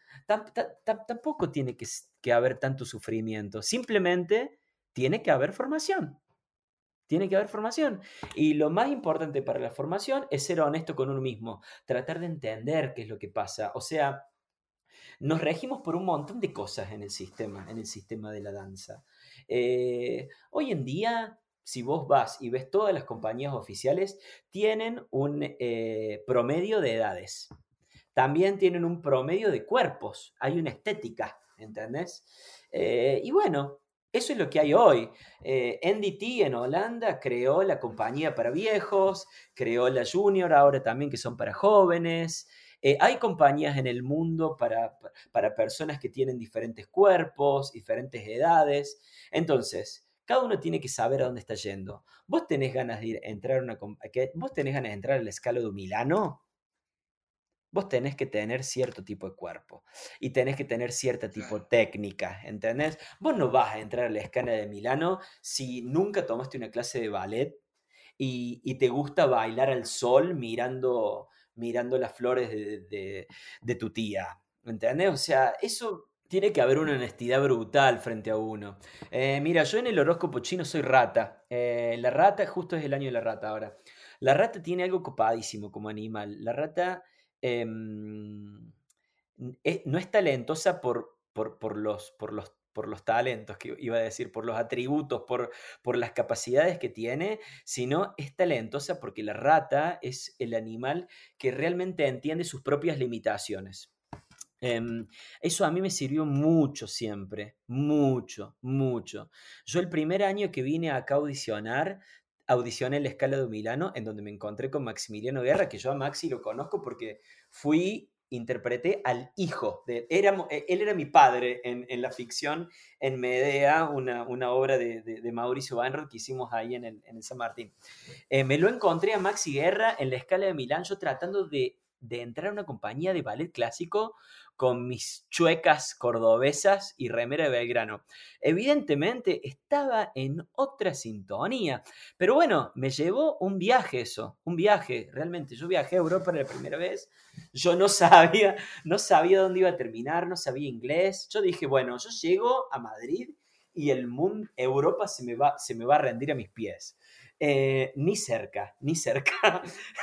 tampoco tiene que haber tanto sufrimiento. Simplemente tiene que haber formación. Tiene que haber formación. Y lo más importante para la formación es ser honesto con uno mismo, tratar de entender qué es lo que pasa. O sea, nos regimos por un montón de cosas en el sistema, en el sistema de la danza. Eh, hoy en día, si vos vas y ves todas las compañías oficiales, tienen un eh, promedio de edades. También tienen un promedio de cuerpos. Hay una estética, ¿entendés? Eh, y bueno, eso es lo que hay hoy. Eh, NDT en Holanda creó la compañía para viejos, creó la Junior ahora también que son para jóvenes. Eh, hay compañías en el mundo para, para personas que tienen diferentes cuerpos, diferentes edades. Entonces, cada uno tiene que saber a dónde está yendo. ¿Vos tenés ganas de ir entrar a una vos tenés ganas de entrar al escalo de Milano? Vos tenés que tener cierto tipo de cuerpo y tenés que tener cierta tipo de técnica, ¿entendés? Vos no vas a entrar a la escala de Milano si nunca tomaste una clase de ballet y, te gusta bailar al sol mirando, mirando las flores de, tu tía, ¿entendés? O sea, eso tiene que haber una honestidad brutal frente a uno. Eh, mira, yo en el horóscopo chino soy rata. Eh, la rata, justo es el año de la rata ahora. La rata tiene algo copadísimo como animal. La rata eh, no es talentosa por, por, los, por, los, por los talentos, que iba a decir, por los atributos, por, por las capacidades que tiene, sino es talentosa porque la rata es el animal que realmente entiende sus propias limitaciones. Em, eso a mí me sirvió mucho siempre, mucho, mucho. Yo el primer año que vine acá a audicionar, audicioné en la escala de Milano, en donde me encontré con Maximiliano Guerra, que yo a Maxi lo conozco porque fui, interpreté al hijo de él. E, él era mi padre en, la ficción, en Medea, una, obra de, Mauricio Banro que hicimos ahí en el, San Martín. Eh, me lo encontré a Maxi Guerra en la escala de Milán, yo tratando de entrar a una compañía de ballet clásico con mis chuecas cordobesas y remera de Belgrano. Evidentemente estaba en otra sintonía, pero bueno, me llevó un viaje eso, un viaje, realmente. Yo viajé a Europa la primera vez, yo no sabía, no sabía dónde iba a terminar, no sabía inglés. Yo dije, bueno, yo llego a Madrid y el mundo, Europa se me va, se me va a rendir a mis pies. Eh, ni cerca, ni cerca.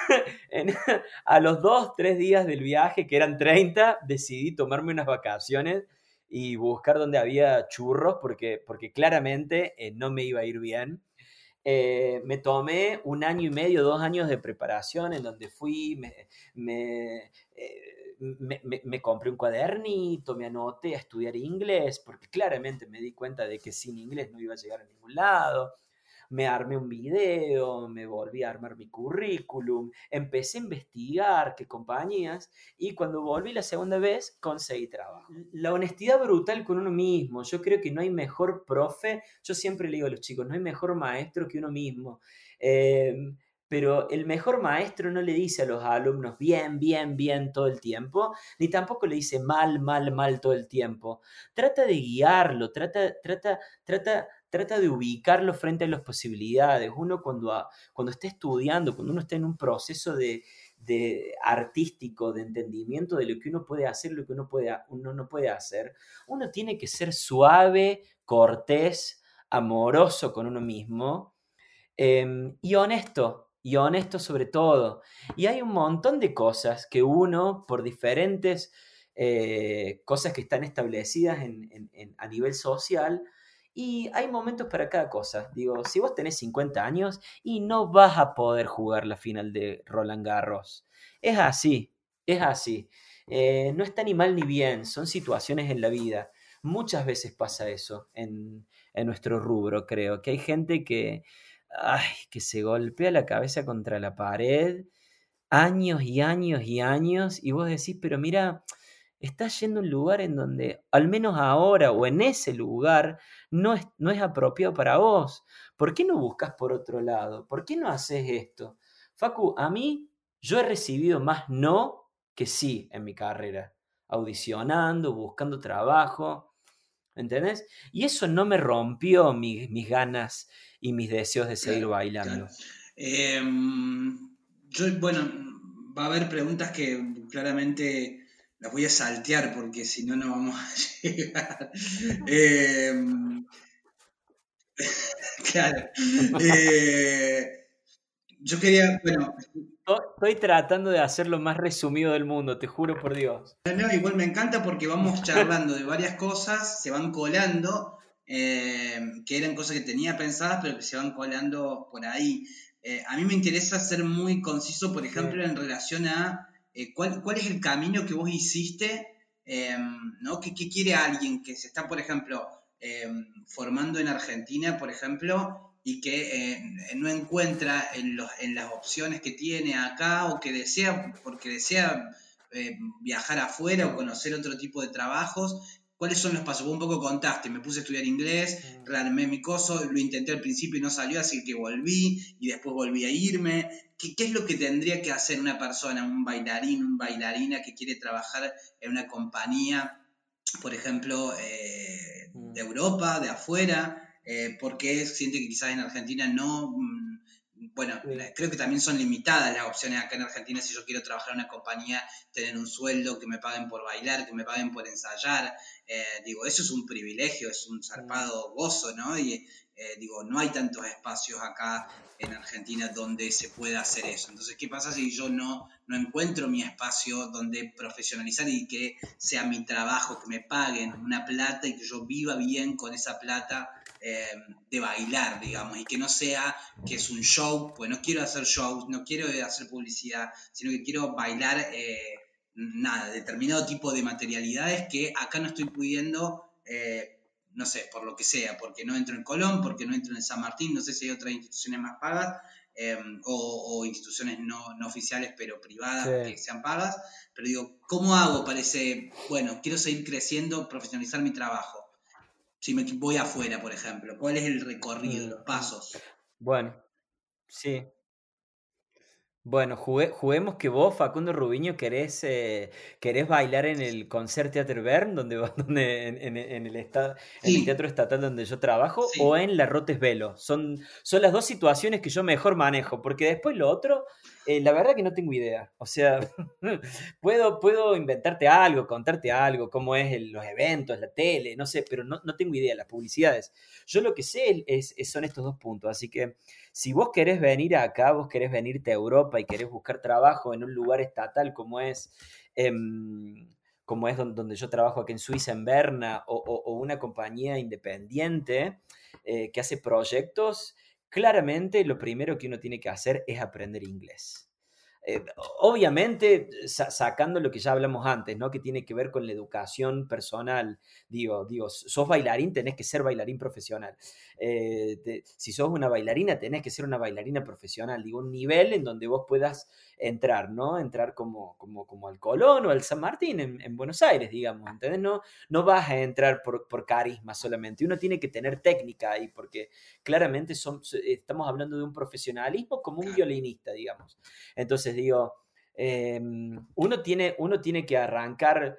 a los dos, tres días del viaje, que eran 30, decidí tomarme unas vacaciones y buscar donde había churros, porque, porque claramente eh, no me iba a ir bien. Eh, me tomé un año y medio, dos años de preparación en donde fui, me, me, me, compré un cuadernito, me anoté a estudiar inglés, porque claramente me di cuenta de que sin inglés no iba a llegar a ningún lado me armé un video, me volví a armar mi currículum, empecé a investigar qué compañías y cuando volví la segunda vez conseguí trabajo. La honestidad brutal con uno mismo, yo creo que no hay mejor profe, yo siempre le digo a los chicos, no hay mejor maestro que uno mismo. Em, pero el mejor maestro no le dice a los alumnos bien, bien, bien todo el tiempo, ni tampoco le dice mal, mal, mal todo el tiempo. Trata de guiarlo, trata, trata, trata trata de ubicarlo frente a las posibilidades. Uno cuando, cuando está estudiando, cuando uno está en un proceso de, artístico, de entendimiento de lo que uno puede hacer, lo que uno, puede, uno no puede hacer, uno tiene que ser suave, cortés, amoroso con uno mismo em, y honesto, y honesto sobre todo. Y hay un montón de cosas que uno, por diferentes eh, cosas que están establecidas a nivel social, y hay momentos para cada cosa. Digo, si vos tenés 50 años y no vas a poder jugar la final de Roland Garros. Es así, es así. Eh, no está ni mal ni bien, son situaciones en la vida. Muchas veces pasa eso en, en nuestro rubro, creo, que hay gente que, ay, que se golpea la cabeza contra la pared años y años y años y vos decís, pero mira, estás yendo a un lugar en donde, al menos ahora o en ese lugar, no es, no es apropiado para vos. ¿Por qué no buscas por otro lado? ¿Por qué no haces esto? Facu, a mí, yo he recibido más no que sí en mi carrera, audicionando, buscando trabajo, ¿entendés? Y eso no me rompió mis, ganas y mis deseos de seguir bailando. Em, yo, bueno, va a haber preguntas que claramente las voy a saltear porque si no, no vamos a llegar. Em, claro. Eh, yo quería, bueno. Estoy tratando de hacer lo más resumido del mundo, te juro por Dios. No, igual me encanta porque vamos charlando de varias cosas, se van colando, em, que eran cosas que tenía pensadas, pero que se van colando por ahí. Eh, a mí me interesa ser muy conciso, por ejemplo, en relación a eh, ¿cuál, es el camino que vos hiciste? ¿no? ¿Qué, quiere alguien que se está, por ejemplo, em, formando en Argentina, por ejemplo, y que eh, no encuentra en, las opciones que tiene acá o que desea, porque desea eh, viajar afuera o conocer otro tipo de trabajos ¿Cuáles son los pasos? Vos un poco contaste, me puse a estudiar inglés, mm. rearmé mi coso, lo intenté al principio y no salió, así que volví y después volví a irme. ¿Qué, es lo que tendría que hacer una persona, un bailarín, un bailarina que quiere trabajar en una compañía, por ejemplo, eh. De Europa, de afuera? Eh, porque siente que quizás en Argentina no mm, bueno, creo que también son limitadas las opciones acá en Argentina si yo quiero trabajar en una compañía, tener un sueldo, que me paguen por bailar, que me paguen por ensayar. Eh, digo, eso es un privilegio, es un zarpado gozo, ¿no? Y eh, digo, no hay tantos espacios acá en Argentina donde se pueda hacer eso. Entonces, ¿qué pasa si yo no, no encuentro mi espacio donde profesionalizar y que sea mi trabajo, que me paguen una plata y que yo viva bien con esa plata eh, de bailar, digamos, y que no sea que es un show, pues no quiero hacer shows, no quiero hacer publicidad, sino que quiero bailar, eh, nada, determinado tipo de materialidades que acá no estoy pudiendo no sé, por lo que sea, porque no entro en Colón, porque no entro en San Martín, no sé si hay otras instituciones más pagas, em, o, instituciones no, oficiales pero privadas que sean pagas, pero digo, ¿cómo hago para ese, bueno, quiero seguir creciendo, profesionalizar mi trabajo? Si me voy afuera, por ejemplo, ¿cuál es el recorrido, los mm, pasos? Bueno, sí, bueno, juguemos que vos, Facundo Rubiño, querés, eh, querés bailar en el Concert Theater Bern, donde, donde en, el, el Teatro Estatal donde yo trabajo, o en la Rotes Velo. Son, son las dos situaciones que yo mejor manejo, porque después lo otro, eh, la verdad que no tengo idea. O sea, puedo, puedo inventarte algo, contarte algo, cómo es los eventos, la tele, no sé, pero no, no tengo idea, las publicidades. Yo lo que sé es, son estos dos puntos, así que si vos querés venir acá, vos querés venirte a Europa y querés buscar trabajo en un lugar estatal como es, em, como es donde, yo trabajo aquí en Suiza, en Berna, o, una compañía independiente eh, que hace proyectos, claramente lo primero que uno tiene que hacer es aprender inglés. Eh, obviamente, sacando lo que ya hablamos antes, ¿no? Que tiene que ver con la educación personal. Digo, digo, sos bailarín, tenés que ser bailarín profesional. Eh, si sos una bailarina, tenés que ser una bailarina profesional. Digo, un nivel en donde vos puedas entrar, ¿no? Entrar como, como, como al Colón o al San Martín en, Buenos Aires, digamos, ¿entendés? No, no vas a entrar por, por, carisma solamente. Uno tiene que tener técnica ahí, porque claramente son, estamos hablando de un profesionalismo como un violinista, digamos. Entonces, digo, em, uno, tiene, uno tiene que arrancar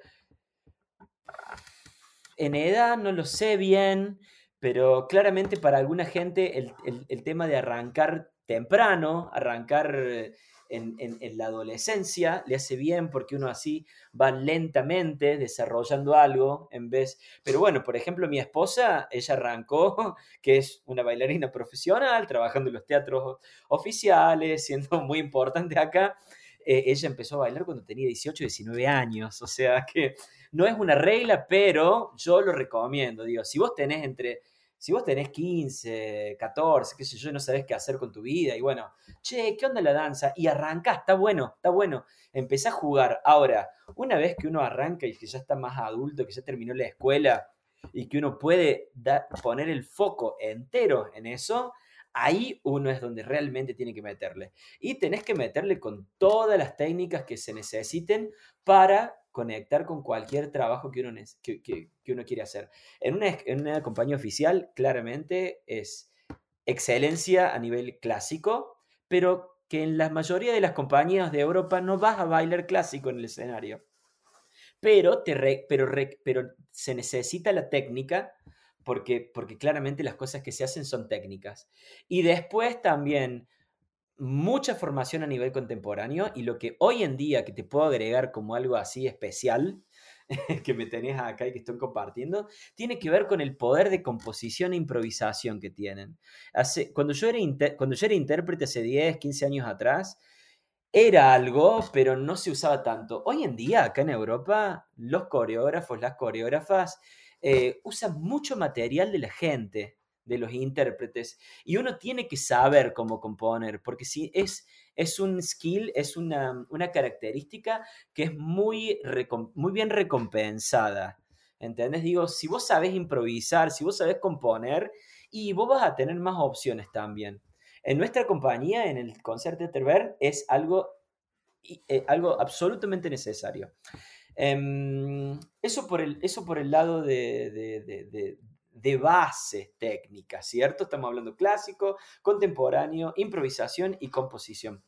en edad, no lo sé bien, pero claramente para alguna gente el, tema de arrancar temprano, arrancar en, la adolescencia, le hace bien porque uno así va lentamente desarrollando algo en vez... Pero bueno, por ejemplo, mi esposa, ella arrancó, que es una bailarina profesional, trabajando en los teatros oficiales, siendo muy importante acá. Eh, ella empezó a bailar cuando tenía 18, 19 años, o sea que no es una regla, pero yo lo recomiendo. Digo, si vos tenés entre si vos tenés 15, 14, qué sé yo, no sabés qué hacer con tu vida, y bueno, che, ¿qué onda la danza? Y arrancás, está bueno, está bueno. Empezás a jugar. Ahora, una vez que uno arranca y que ya está más adulto, que ya terminó la escuela y que uno puede poner el foco entero en eso, ahí uno es donde realmente tiene que meterle. Y tenés que meterle con todas las técnicas que se necesiten para conectar con cualquier trabajo que uno, que, que, uno quiere hacer. En una, en una compañía oficial, claramente es excelencia a nivel clásico, pero que en la mayoría de las compañías de Europa no vas a bailar clásico en el escenario. Pero, te pero, pero se necesita la técnica porque, porque claramente las cosas que se hacen son técnicas. Y después también mucha formación a nivel contemporáneo y lo que hoy en día que te puedo agregar como algo así especial que me tenés acá y que estoy compartiendo, tiene que ver con el poder de composición e improvisación que tienen. Hace, cuando, yo era cuando yo era intérprete hace 10, 15 años atrás, era algo, pero no se usaba tanto. Hoy en día, acá en Europa, los coreógrafos, las coreógrafas, eh, usan mucho material de la gente de los intérpretes y uno tiene que saber cómo componer, porque si es, es un skill, es una, característica que es muy, muy bien recompensada. ¿Entendés? Digo, si vos sabés improvisar, si vos sabés componer, y vos vas a tener más opciones también. En nuestra compañía, en el Concert Theater es algo, eh, algo absolutamente necesario. Em, eso, por el, eso por el lado de, de base técnica, ¿cierto? Estamos hablando clásico, contemporáneo, improvisación y composición.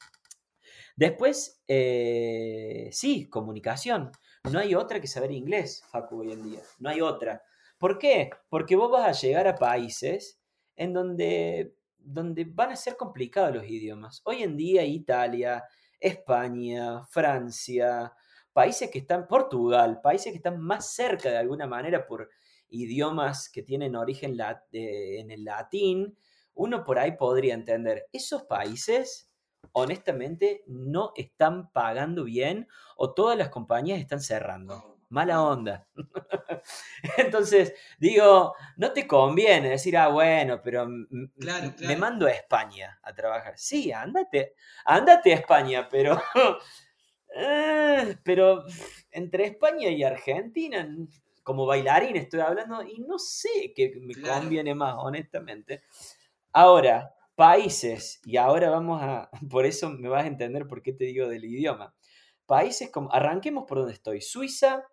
Después, eh, sí, comunicación. No hay otra que saber inglés, Facu, hoy en día. No hay otra. ¿Por qué? Porque vos vas a llegar a países en donde, donde van a ser complicados los idiomas. Hoy en día Italia, España, Francia, países que están, Portugal, países que están más cerca de alguna manera por idiomas que tienen origen en el latín, uno por ahí podría entender, esos países honestamente no están pagando bien o todas las compañías están cerrando. Mala onda. Entonces, digo, no te conviene decir, ah, bueno, pero me mando a España a trabajar. Sí, ándate, ándate a España, pero, eh, pero entre España y Argentina como bailarín estoy hablando y no sé qué me conviene más, honestamente. Ahora, países, y ahora vamos a, por eso me vas a entender por qué te digo del idioma. Países como, arranquemos por donde estoy, Suiza,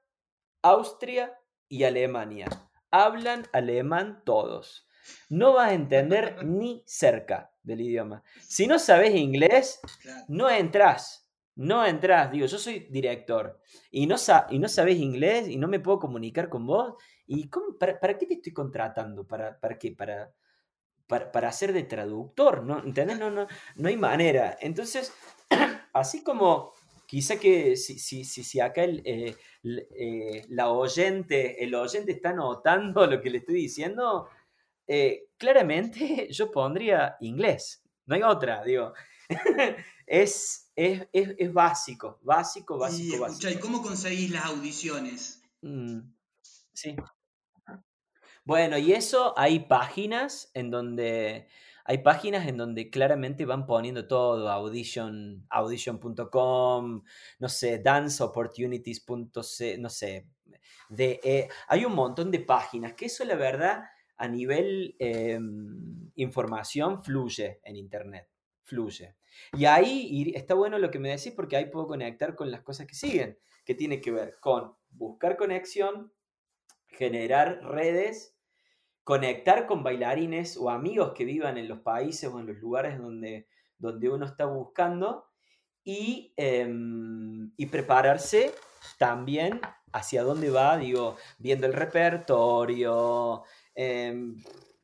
Austria y Alemania. Hablan alemán todos. No vas a entender ni cerca del idioma. Si no sabes inglés, no entras no entras, digo, yo soy director y no, y no sabes inglés y no me puedo comunicar con vos. ¿Y para, qué te estoy contratando? ¿Para, para qué? Para, para, ser de traductor, ¿no? ¿Entendés? No, no, no hay manera. Entonces, así como quizá que si, si, si, acá el, eh, eh, la oyente, el oyente está notando lo que le estoy diciendo, eh, claramente yo pondría inglés. No hay otra, digo. es es, es, básico, básico, básico, y, básico. ¿Y cómo conseguís las audiciones? Mm, sí. Bueno, y eso hay páginas en donde hay páginas en donde claramente van poniendo todo, audition, audition.com, no sé, danceopportunities.c, no sé, de, eh, hay un montón de páginas, que eso la verdad a nivel em, información fluye en Internet, fluye. Y ahí está bueno lo que me decís porque ahí puedo conectar con las cosas que siguen, que tiene que ver con buscar conexión, generar redes, conectar con bailarines o amigos que vivan en los países o en los lugares donde, donde uno está buscando y, em, y prepararse también hacia dónde va, digo, viendo el repertorio, em,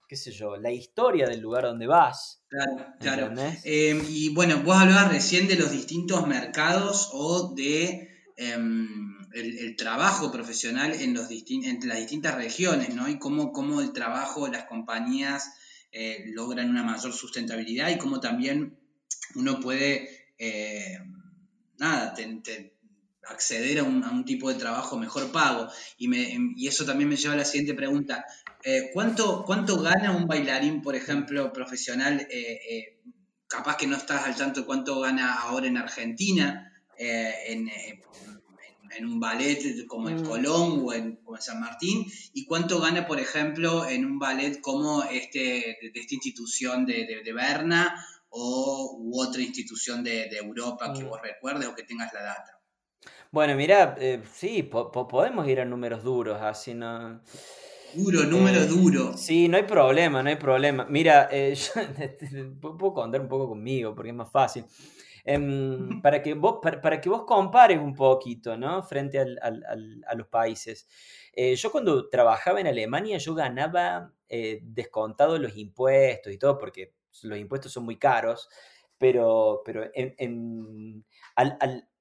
qué sé yo, la historia del lugar donde vas. Claro, claro. Em, y bueno, vos hablabas recién de los distintos mercados o de em, el, trabajo profesional en, los entre las distintas regiones, ¿no? Y cómo, cómo el trabajo, las compañías eh, logran una mayor sustentabilidad y cómo también uno puede, eh, nada, acceder a un, tipo de trabajo mejor pago. Y, me, y eso también me lleva a la siguiente pregunta. Eh, ¿cuánto, ¿Cuánto gana un bailarín, por ejemplo, profesional? Eh, eh, capaz que no estás al tanto de cuánto gana ahora en Argentina, en, en un ballet como el mm. Colón o en, como San Martín? ¿Y cuánto gana, por ejemplo, en un ballet como este, de, esta institución de, de, Berna o u otra institución de, Europa que mm. vos recuerdes o que tengas la data? Bueno, mira, eh, sí, podemos ir a números duros, así no... Duro, número eh, duro. Sí, no hay problema, no hay problema. Mira, eh, yo puedo contar un poco conmigo porque es más fácil. Em, para, que vos, para, que vos compares un poquito, ¿no? Frente al, al, a los países. Eh, yo cuando trabajaba en Alemania, yo ganaba descontado los impuestos y todo, porque los impuestos son muy caros, pero, pero en, en,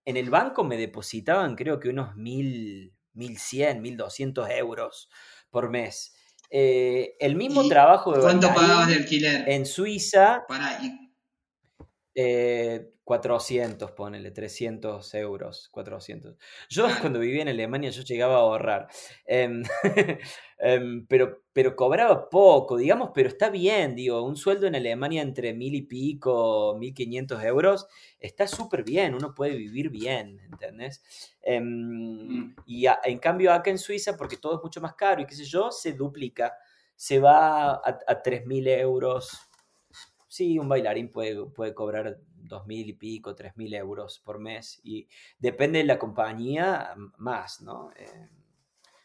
en el banco me depositaban creo que unos mil, mil cien, mil doscientos euros por mes. Eh, el mismo trabajo de ¿Cuánto pagabas de alquiler? En Suiza. Para, 400, ponele, 300 euros, 400. Yo cuando vivía en Alemania yo llegaba a ahorrar, em, em, pero, pero cobraba poco, digamos, pero está bien, digo, un sueldo en Alemania entre mil y pico, 1500 euros, está súper bien, uno puede vivir bien, ¿entendés? Em, mm. y en cambio acá en Suiza, porque todo es mucho más caro y qué sé yo, se duplica, se va a, a 3.000 euros. Sí, un bailarín puede, puede cobrar dos mil y pico, tres mil euros por mes. Y depende de la compañía, más, ¿no? Eh,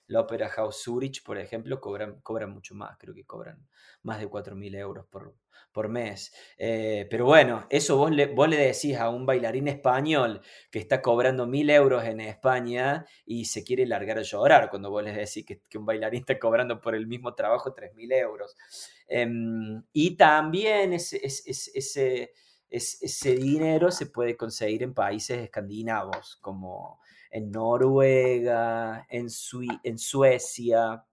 la Opera House Zurich, por ejemplo, cobran, cobran mucho más, creo que cobran más de mil euros por, por mes. Eh, pero bueno, eso vos le, vos le decís a un bailarín español que está cobrando mil euros en España y se quiere largar a llorar cuando vos le decís que, un bailarín está cobrando por el mismo trabajo mil euros. Em, y también ese, ese ese dinero se puede conseguir en países escandinavos, como en Noruega, en, Suecia,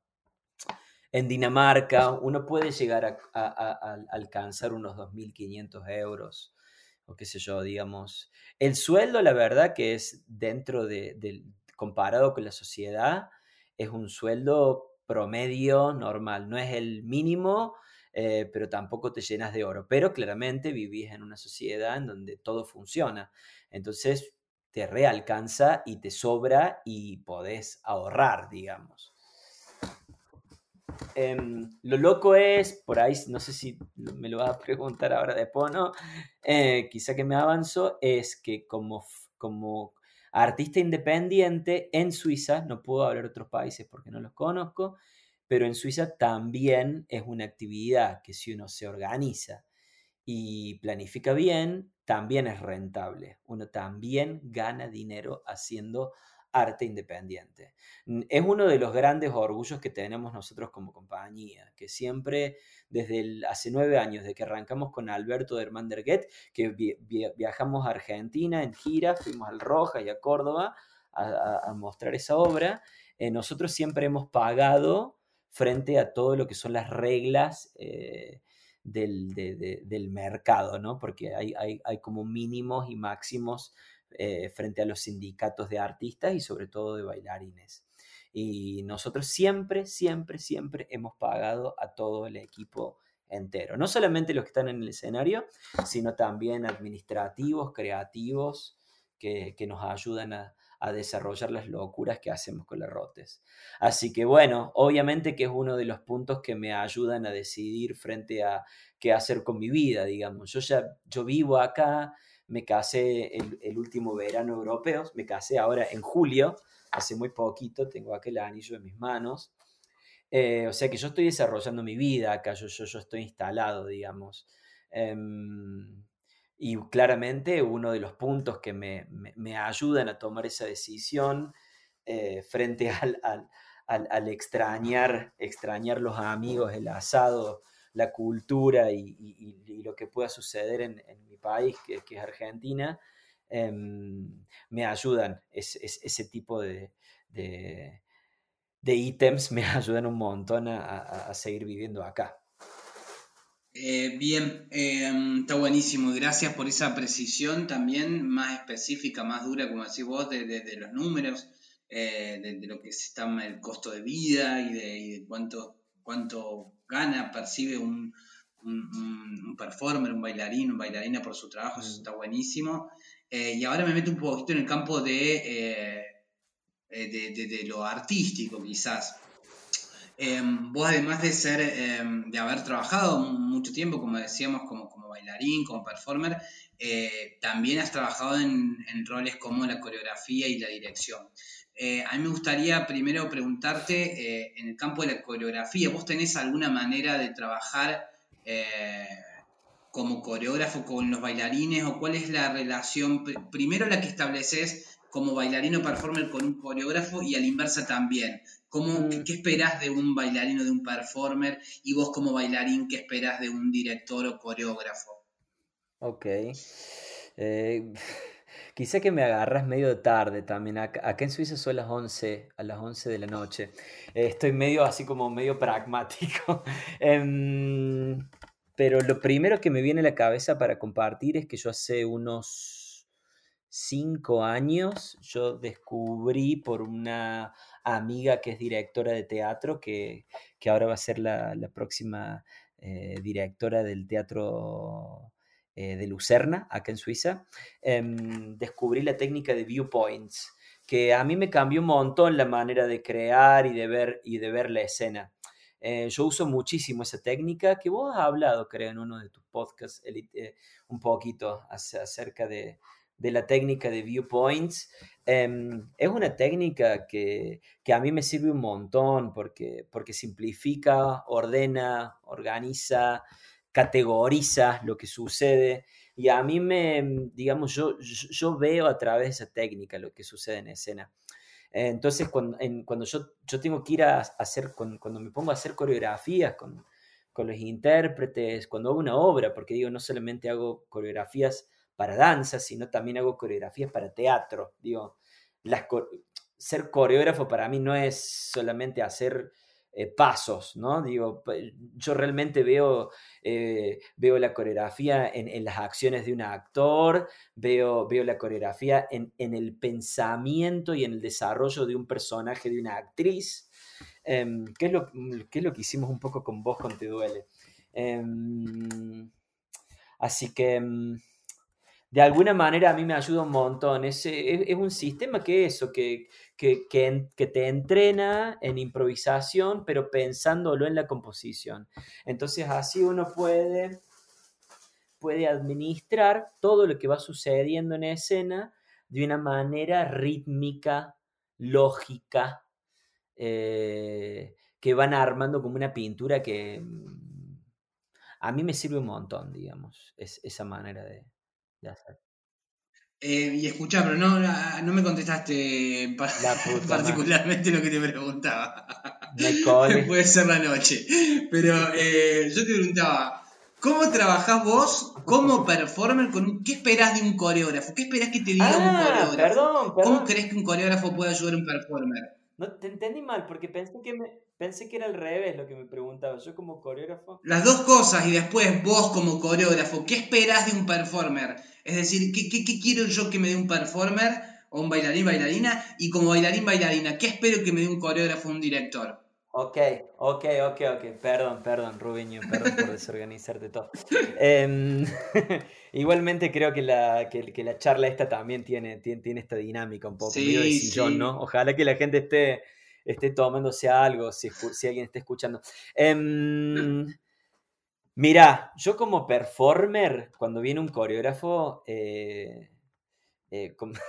en Dinamarca. Uno puede llegar a, alcanzar unos 2.500 euros, o qué sé yo, digamos. El sueldo, la verdad, que es dentro de, comparado con la sociedad, es un sueldo promedio normal, no es el mínimo, eh, pero tampoco te llenas de oro. Pero claramente vivís en una sociedad en donde todo funciona. Entonces te realcanza y te sobra y podés ahorrar, digamos. Em, lo loco es, por ahí, no sé si me lo vas a preguntar ahora después, ¿no? Eh, quizá que me avanzo, es que como, como artista independiente en Suiza, no puedo hablar de otros países porque no los conozco, pero en Suiza también es una actividad que si uno se organiza y planifica bien, también es rentable. Uno también gana dinero haciendo arte independiente. Es uno de los grandes orgullos que tenemos nosotros como compañía, que siempre desde hace nueve años, de que arrancamos con Alberto de Hermanderguet, que viajamos a Argentina en gira, fuimos al Roja y a Córdoba a, mostrar esa obra, eh, nosotros siempre hemos pagado frente a todo lo que son las reglas eh, del, mercado, ¿no? Porque hay, como mínimos y máximos eh, frente a los sindicatos de artistas y sobre todo de bailarines. Y nosotros siempre, siempre, siempre hemos pagado a todo el equipo entero. No solamente los que están en el escenario, sino también administrativos, creativos, que nos ayudan a, a desarrollar las locuras que hacemos con las rotes. Así que bueno, obviamente que es uno de los puntos que me ayudan a decidir frente a qué hacer con mi vida, digamos. Yo ya, yo vivo acá, me casé el, último verano europeo, me casé ahora en julio, hace muy poquito, tengo aquel anillo en mis manos. Eh, o sea que yo estoy desarrollando mi vida acá, yo, yo, yo estoy instalado, digamos. Em, y claramente uno de los puntos que me, ayudan a tomar esa decisión eh, frente al, extrañar, extrañar los amigos, el asado, la cultura y, lo que pueda suceder en, mi país, que, es Argentina, em, me ayudan ese tipo de, de, ítems, me ayudan un montón a seguir viviendo acá. Eh, bien, em, está buenísimo. Gracias por esa precisión también más específica, más dura, como decís vos, de, los números, eh, de, lo que está el costo de vida y de, cuánto, cuánto gana, percibe un, performer, un bailarín, un bailarina por su trabajo. Eso mm. está buenísimo. Eh, y ahora me meto un poquito en el campo de de, lo artístico quizás. Em, vos además de ser, em, de haber trabajado mucho tiempo, como decíamos, como, como bailarín, como performer, eh, también has trabajado en, roles como la coreografía y la dirección. Eh, a mí me gustaría primero preguntarte, eh, en el campo de la coreografía, ¿vos tenés alguna manera de trabajar como coreógrafo con los bailarines o cuál es la relación, primero la que estableces como bailarino performer con un coreógrafo y al inversa también? ¿Cómo, mm. ¿Qué esperás de un bailarín o de un performer? Y vos como bailarín, ¿qué esperás de un director o coreógrafo? Ok. Eh, quizá que me agarras medio tarde también. Acá, en Suiza son las 11, a las 11 de la noche. Eh, estoy medio así como medio pragmático. Em, pero lo primero que me viene a la cabeza para compartir es que yo hace unos 5 años yo descubrí por una amiga que es directora de teatro, que, ahora va a ser la, próxima eh, directora del teatro eh, de Lucerna, acá en Suiza, em, descubrí la técnica de viewpoints, que a mí me cambió un montón la manera de crear y de ver, y de ver la escena. Eh, yo uso muchísimo esa técnica que vos has hablado, creo, en uno de tus podcasts un poquito acerca de, de la técnica de viewpoints. Em, es una técnica que, a mí me sirve un montón porque, porque simplifica, ordena, organiza, categoriza lo que sucede. Y a mí me, digamos, yo, yo veo a través de esa técnica lo que sucede en escena. Entonces, cuando, cuando yo, yo, tengo que ir a hacer, cuando, me pongo a hacer coreografías con, con los intérpretes, cuando hago una obra, porque digo, no solamente hago coreografías para danza, sino también hago coreografías para teatro. Digo, ser coreógrafo para mí no es solamente hacer eh, pasos, ¿no? Digo, yo realmente veo, eh, veo la coreografía en, las acciones de un actor, veo, veo la coreografía en, el pensamiento y en el desarrollo de un personaje, de una actriz, em, ¿Qué es, lo, es lo que hicimos un poco con vos con Te Duele. Em, así que em, de alguna manera a mí me ayuda un montón. Es, es, un sistema que eso, que, que, que, te entrena en improvisación, pero pensándolo en la composición. Entonces así uno puede, puede administrar todo lo que va sucediendo en escena de una manera rítmica, lógica, eh, que van armando como una pintura que mm, a mí me sirve un montón, digamos, es, esa manera de, eh, y escuchá, pero no, no me contestaste particularmente lo que te preguntaba. Puede ser la noche. Pero eh, yo te preguntaba, ¿cómo trabajás vos como performer? Con ¿Qué esperás de un coreógrafo? ¿Qué esperás que te diga un ah, coreógrafo? Perdón, ¿Cómo crees que un coreógrafo puede ayudar a un performer? No, te entendí mal, porque pensé que, me, pensé que era al revés lo que me preguntaba. Yo como coreógrafo... Las dos cosas y después vos como coreógrafo, ¿qué esperás de un performer? Es decir, ¿qué, qué, quiero yo que me dé un performer o un bailarín, bailarina? Y como bailarín, bailarina, ¿qué espero que me dé un coreógrafo o un director? Ok, ok, ok, ok. Perdón, perdón, Rubiño, perdón por desorganizarte todo. Em, igualmente creo que la, que, la charla esta también tiene, tiene, esta dinámica un poco sí, de sillón, ¿no? Ojalá que la gente esté, esté tomándose algo, si, si alguien está escuchando. Em, Mira, yo como performer, cuando viene un coreógrafo, eh, eh,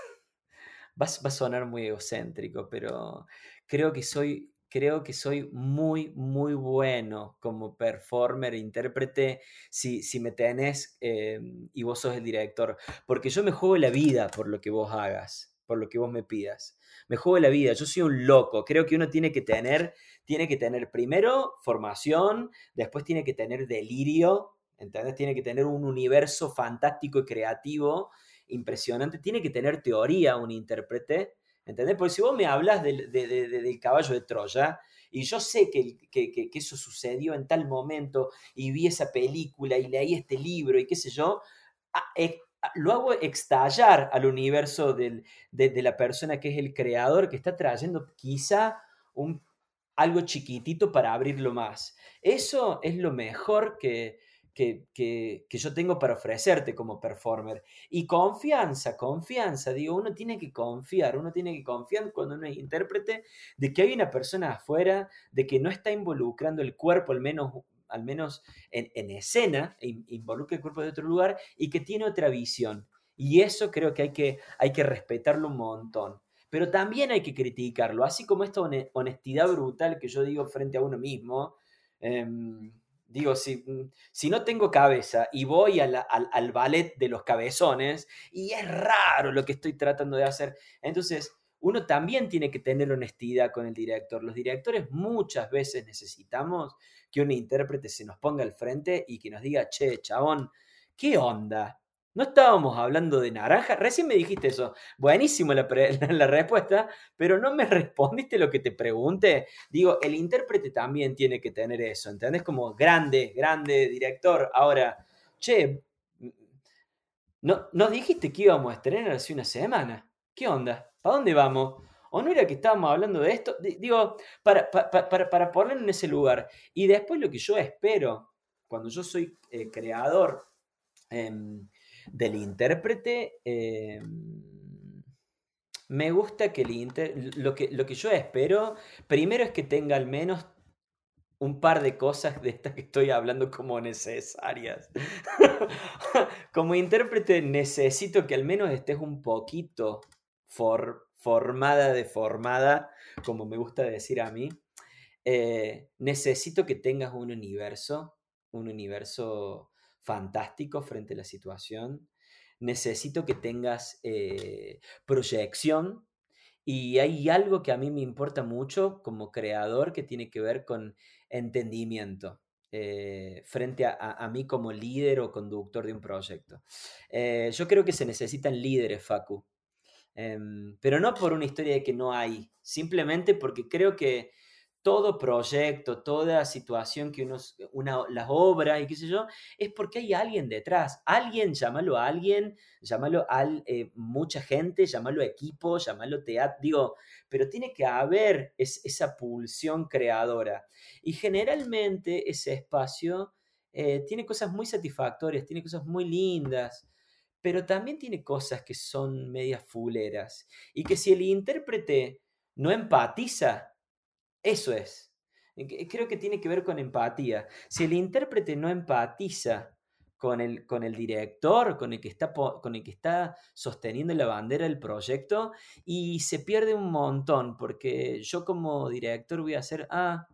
va, a sonar muy egocéntrico, pero creo que soy, creo que soy muy, muy bueno como performer, intérprete, si, si me tenés eh, y vos sos el director, porque yo me juego la vida por lo que vos hagas, por lo que vos me pidas. Me juego la vida, yo soy un loco, creo que uno tiene que tener tiene que tener primero formación, después tiene que tener delirio, ¿entendés? Tiene que tener un universo fantástico y creativo impresionante, tiene que tener teoría un intérprete, ¿entendés? Porque si vos me hablas del, caballo de Troya, y yo sé que, que, eso sucedió en tal momento, y vi esa película, y leí este libro, y qué sé yo, lo hago estallar al universo de, de, la persona que es el creador, que está trayendo quizá un algo chiquitito para abrirlo más. Eso es lo mejor que, que, que, yo tengo para ofrecerte como performer. Y confianza, confianza, digo, uno tiene que confiar, uno tiene que confiar cuando uno es intérprete de que hay una persona afuera, de que no está involucrando el cuerpo, al menos al menos en, en escena, involucra el cuerpo de otro lugar y que tiene otra visión. Y eso creo que hay que, hay que respetarlo un montón. Pero también hay que criticarlo, así como esta honestidad brutal que yo digo frente a uno mismo. Em, digo, si, si, no tengo cabeza y voy al, al, ballet de los cabezones, y es raro lo que estoy tratando de hacer, entonces uno también tiene que tener honestidad con el director. Los directores muchas veces necesitamos que un intérprete se nos ponga al frente y que nos diga, che, chabón, ¿qué onda? No estábamos hablando de naranja. Recién me dijiste eso. Buenísimo la, respuesta, pero no me respondiste lo que te pregunté. Digo, el intérprete también tiene que tener eso, ¿entendés? Como grande, grande director. Ahora, che, no, nos dijiste que íbamos a estrenar hace una semana. ¿Qué onda? ¿Para dónde vamos? ¿O no era que estábamos hablando de esto? Digo, para, para, para, ponerlo en ese lugar. Y después lo que yo espero, cuando yo soy eh, creador em, del intérprete, em, me gusta que el lo, que, lo que yo espero, primero es que tenga al menos un par de cosas de estas que estoy hablando como necesarias. como intérprete necesito que al menos estés un poquito for, formada, deformada, como me gusta decir a mí, eh, necesito que tengas un universo, un universo fantástico frente a la situación. Necesito que tengas eh, proyección. Y hay algo que a mí me importa mucho como creador que tiene que ver con entendimiento. Eh, frente a, mí como líder o conductor de un proyecto. yo creo que se necesitan líderes, Facu. Em, pero no por una historia de que no hay, simplemente porque creo que todo proyecto, toda situación que uno, una, las obras y qué sé yo, es porque hay alguien detrás. Alguien, llámalo a alguien, llámalo a eh, mucha gente, llámalo equipo, llámalo teatro, digo, pero tiene que haber esa pulsión creadora. Y generalmente ese espacio eh, tiene cosas muy satisfactorias, tiene cosas muy lindas pero también tiene cosas que son medias fuleras. Y que si el intérprete no empatiza, eso es. Creo que tiene que ver con empatía. Si el intérprete no empatiza con el, con el director, con el, que está, con el que está sosteniendo la bandera del proyecto, y se pierde un montón, porque yo como director voy a hacer, ah,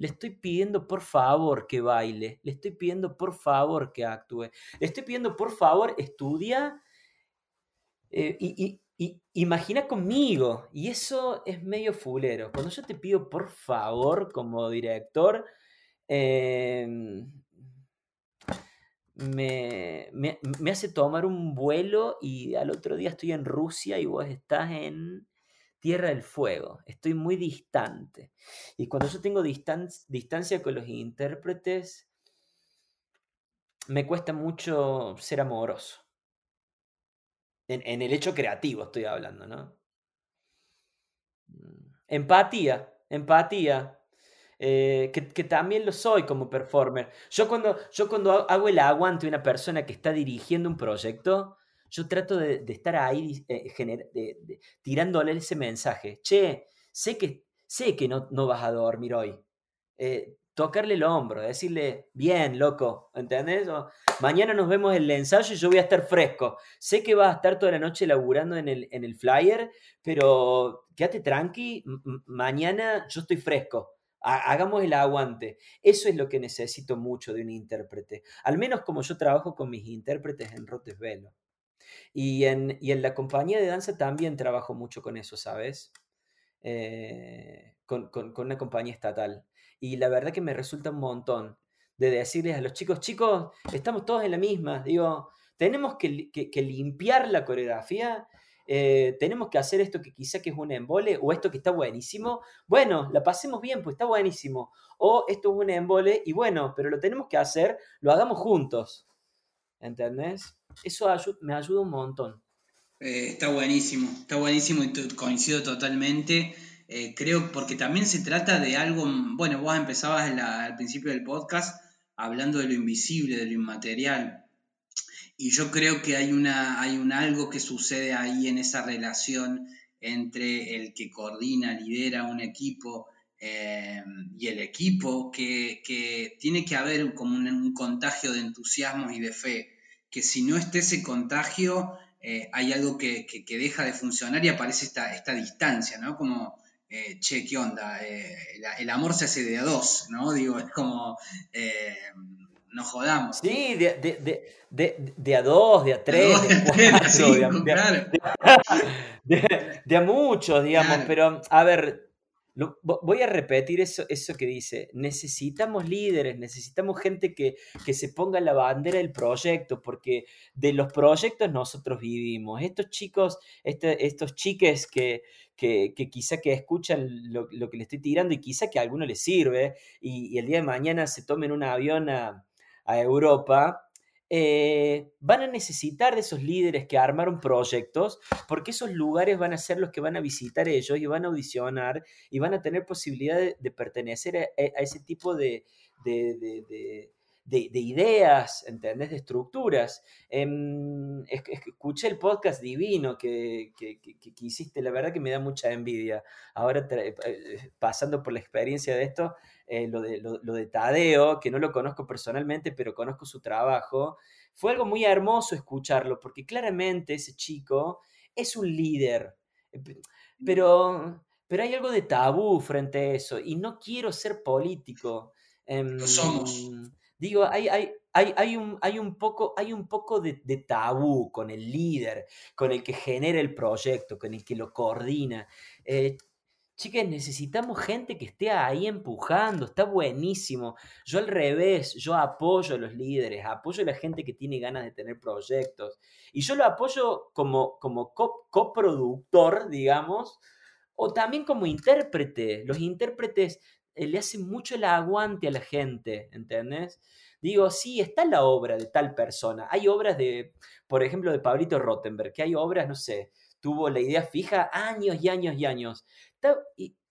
le estoy pidiendo por favor que baile, le estoy pidiendo por favor que actúe, le estoy pidiendo por favor estudia eh, y, imagina conmigo. Y eso es medio fulero. Cuando yo te pido por favor como director, em, me, me hace tomar un vuelo y al otro día estoy en Rusia y vos estás en Tierra del Fuego, estoy muy distante. Y cuando yo tengo distancia con los intérpretes, me cuesta mucho ser amoroso. En, el hecho creativo estoy hablando, ¿no? Mm, empatía, empatía. Eh, que, también lo soy como performer. Yo cuando, yo cuando hago el aguante a una persona que está dirigiendo un proyecto, yo trato de, estar ahí eh, tirándole ese mensaje. Che, sé que, sé que no, no vas a dormir hoy. Eh, tocarle el hombro, decirle, bien, loco, ¿entendés? mañana nos vemos en el ensayo y yo voy a estar fresco. Sé que vas a estar toda la noche laburando en el, en el flyer, pero quédate tranqui, mañana yo estoy fresco. Hagamos el aguante. Eso es lo que necesito mucho de un intérprete. Al menos como yo trabajo con mis intérpretes en Rotesvelo. Y en, en la compañía de danza también trabajo mucho con eso, ¿sabes? Eh, con, una compañía estatal. Y la verdad que me resulta un montón de decirles a los chicos, chicos, estamos todos en la misma. Digo, tenemos que, limpiar la coreografía, eh, tenemos que hacer esto que quizá que es un embole o esto que está buenísimo. Bueno, la pasemos bien, pues está buenísimo. O esto es un embole y bueno, pero lo tenemos que hacer, lo hagamos juntos. ¿Entendés? Eso me ayuda un montón. Eh, está buenísimo, está buenísimo y coincido totalmente. Eh, creo porque también se trata de algo, bueno, vos empezabas al principio del podcast hablando de lo invisible, de lo inmaterial. Y yo creo que hay, una, hay un algo que sucede ahí en esa relación entre el que coordina, lidera un equipo eh, y el equipo, que, tiene que haber como un, contagio de entusiasmo y de fe, que si no esté ese contagio, eh, hay algo que, deja de funcionar y aparece esta, esta distancia, ¿no? Como, eh, che, ¿qué onda? el, amor se hace de a dos, ¿no? Digo, es como, no jodamos. Sí, de, de, de, de, a dos, de a tres, de, cuatro, de, a muchos, digamos, pero a ver, voy a repetir eso, eso que dice, necesitamos líderes, necesitamos gente que, que se ponga la bandera del proyecto, porque de los proyectos nosotros vivimos. Estos chicos, este, estos chiques que, que, quizá que escuchan lo, lo, que le estoy tirando y quizá que a alguno les sirve y, y el día de mañana se tomen un avión a a Europa, eh, van a necesitar de esos líderes que armaron proyectos, porque esos lugares van a ser los que van a visitar ellos y van a audicionar y van a tener posibilidad de, pertenecer a, ese tipo de, de, ideas, ¿entendés? De estructuras. Em, escuché el podcast divino que, que, hiciste, la verdad que me da mucha envidia. Ahora, eh, pasando por la experiencia de esto, eh, lo, de, lo, de Tadeo, que no lo conozco personalmente, pero conozco su trabajo, fue algo muy hermoso escucharlo, porque claramente ese chico es un líder, eh, pero, pero hay algo de tabú frente a eso, y no quiero ser político. Em, somos. Digo, hay, hay, hay, hay, un, hay un poco, hay un poco de, tabú con el líder, con el que genera el proyecto, con el que lo coordina. Eh, Chicas, necesitamos gente que esté ahí empujando, está buenísimo. Yo al revés, yo apoyo a los líderes, apoyo a la gente que tiene ganas de tener proyectos. Y yo lo apoyo como, como coproductor, digamos, o también como intérprete. Los intérpretes le hacen mucho el aguante a la gente, ¿entendés? Digo, sí, está la obra de tal persona. Hay obras de, por ejemplo, de Pablito Rottenberg, que hay obras, no sé, tuvo la idea fija años y años y años.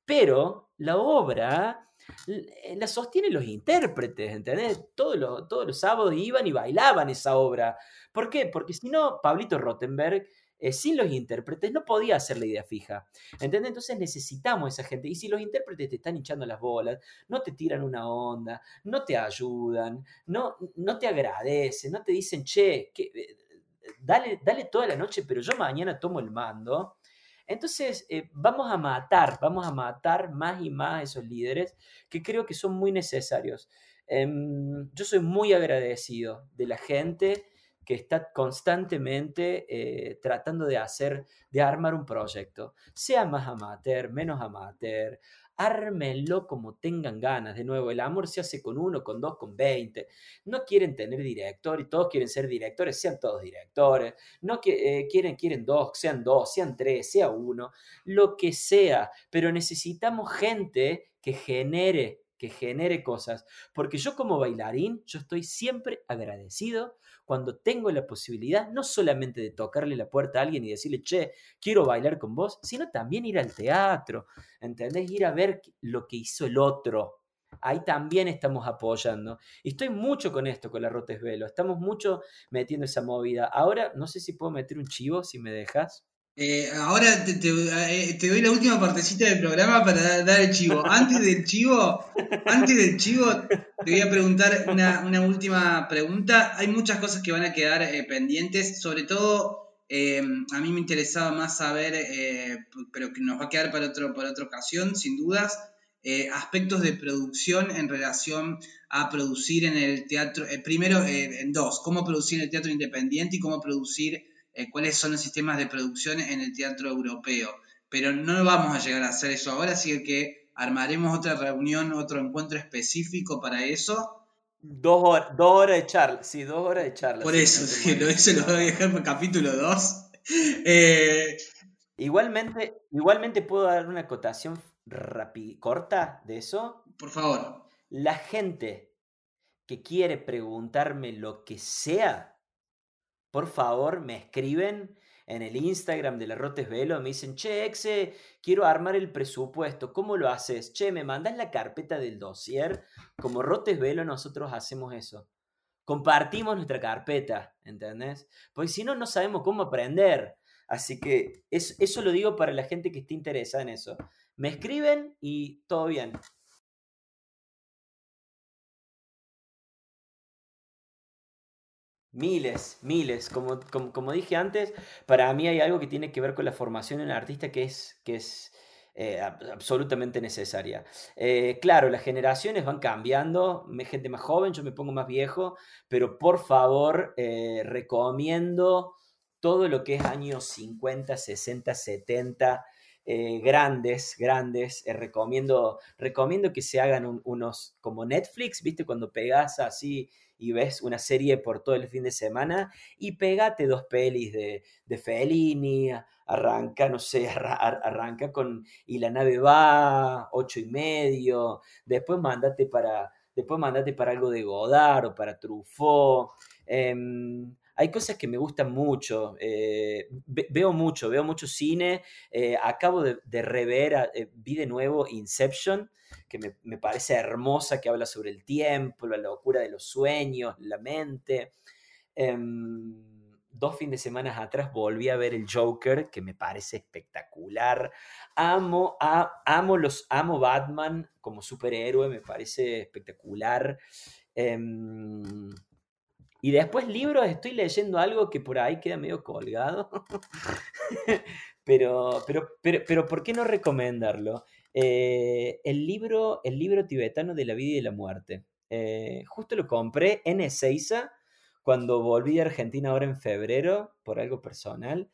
Pero la obra eh, la sostienen los intérpretes, ¿entendés? Todos los, todos los sábados iban y bailaban esa obra. ¿Por qué? Porque si no, Pablito Rottenberg, eh, sin los intérpretes, no podía hacer la idea fija. ¿Entendés? Entonces necesitamos esa gente. Y si los intérpretes te están hinchando las bolas, no te tiran una onda, no te ayudan, no, no te agradecen, no te dicen, che, eh, dale, dale toda la noche, pero yo mañana tomo el mando. Entonces, eh, vamos a matar, vamos a matar más y más a esos líderes que creo que son muy necesarios. Em, yo soy muy agradecido de la gente que está constantemente eh, tratando de hacer, de armar un proyecto, sea más amateur, menos amateur, ármenlo como tengan ganas. De nuevo, el amor se hace con uno, con dos, con veinte. No quieren tener director y todos quieren ser directores, sean todos directores. No eh, quieren, quieren dos, sean dos, sean tres, sea uno, lo que sea. Pero necesitamos gente que genere que genere cosas, porque yo como bailarín, yo estoy siempre agradecido cuando tengo la posibilidad no solamente de tocarle la puerta a alguien y decirle, che, quiero bailar con vos, sino también ir al teatro, ¿entendés? Ir a ver lo que hizo el otro. Ahí también estamos apoyando. Y estoy mucho con esto, con la Rotes Velo. Estamos mucho metiendo esa movida. Ahora, no sé si puedo meter un chivo, si me dejas. Eh, ahora eh, te, doy la última partecita del programa para dar el chivo. Antes del chivo, antes del chivo, te voy a preguntar una, última pregunta. Hay muchas cosas que van a quedar eh, pendientes, sobre todo a mí me interesaba más saber, pero que nos va a quedar para, otro, para otra ocasión, sin dudas, aspectos de producción en relación a producir en el teatro. primero, en dos, cómo producir en el teatro independiente y cómo producir eh, cuáles son los sistemas de producción en el teatro europeo. Pero no vamos a llegar a hacer eso ahora, así que armaremos otra reunión, otro encuentro específico para eso. Dos, horas de charla, sí, dos horas de charla. Por eso, eso lo voy a dejar para capítulo 2. Eh, igualmente, igualmente puedo dar una acotación corta de eso. Por favor. La gente que quiere preguntarme lo que sea, por favor me escriben en el Instagram de la Rotes Velo, me dicen, che, Exe, quiero armar el presupuesto, ¿cómo lo haces? Che, me mandas la carpeta del dossier. Como Rotes Velo nosotros hacemos eso. Compartimos nuestra carpeta, ¿entendés? Porque si no, no sabemos cómo aprender. Así que eso lo digo para la gente que esté interesada en eso. Me escriben y todo bien. Miles, miles. Como, como, dije antes, para mí hay algo que tiene que ver con la formación en el artista que es, que es eh, absolutamente necesaria. Eh, claro, las generaciones van cambiando, gente más joven, yo me pongo más viejo, pero por favor eh, recomiendo todo lo que es años 50, 60, 70. grandes, grandes. recomiendo, recomiendo que se hagan unos como Netflix, ¿viste? Cuando pegas así y ves una serie por todo el fin de semana y pegate dos pelis de, de Fellini, arranca, no sé, arranca con Y la nave va, ocho y medio, después mándate para, después mandate para algo de Godard o para Truffaut. Em, hay cosas que me gustan mucho, eh, veo mucho, veo mucho cine, eh, acabo de, rever, eh, vi de nuevo Inception, que me, parece hermosa, que habla sobre el tiempo, la locura de los sueños, la mente. Em, dos fines de semana atrás volví a ver el Joker, que me parece espectacular. Amo, amo, los, amo Batman como superhéroe, me parece espectacular. Em, y después libros, estoy leyendo algo que por ahí queda medio colgado. pero, pero, pero, pero, ¿por qué no recomendarlo? Eh, el, libro, el libro tibetano de la vida y de la muerte. Eh, justo lo compré en Ezeiza cuando volví a Argentina ahora en febrero por algo personal.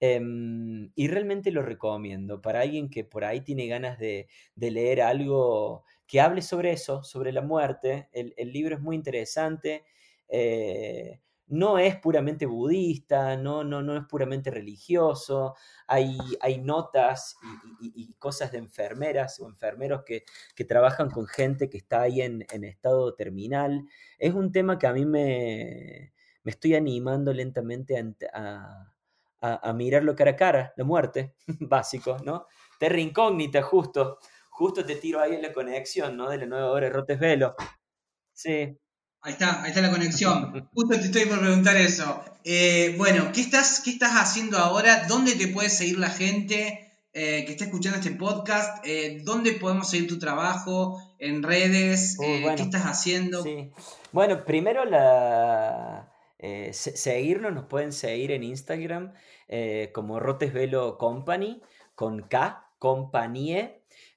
Em, y realmente lo recomiendo para alguien que por ahí tiene ganas de, leer algo que hable sobre eso, sobre la muerte. El, el libro es muy interesante. Eh, no es puramente budista, no, no, no es puramente religioso, hay, hay notas y, cosas de enfermeras o enfermeros que, trabajan con gente que está ahí en, estado terminal. Es un tema que a mí me, me estoy animando lentamente a, a, mirarlo cara a cara, la muerte, básico, ¿no? Terra incógnita, justo, justo te tiro ahí en la conexión, ¿no? De la nueva hora de Rotes Velo. Sí, Ahí está, ahí está la conexión. Justo te estoy por preguntar eso. Eh, bueno, ¿qué estás, ¿qué estás haciendo ahora? ¿Dónde te puede seguir la gente eh, que está escuchando este podcast? Eh, ¿Dónde podemos seguir tu trabajo? ¿En redes? ¿Qué estás haciendo? Bueno, primero la... seguirnos, nos pueden seguir en Instagram como Rotesvelo Company, con K, compañía.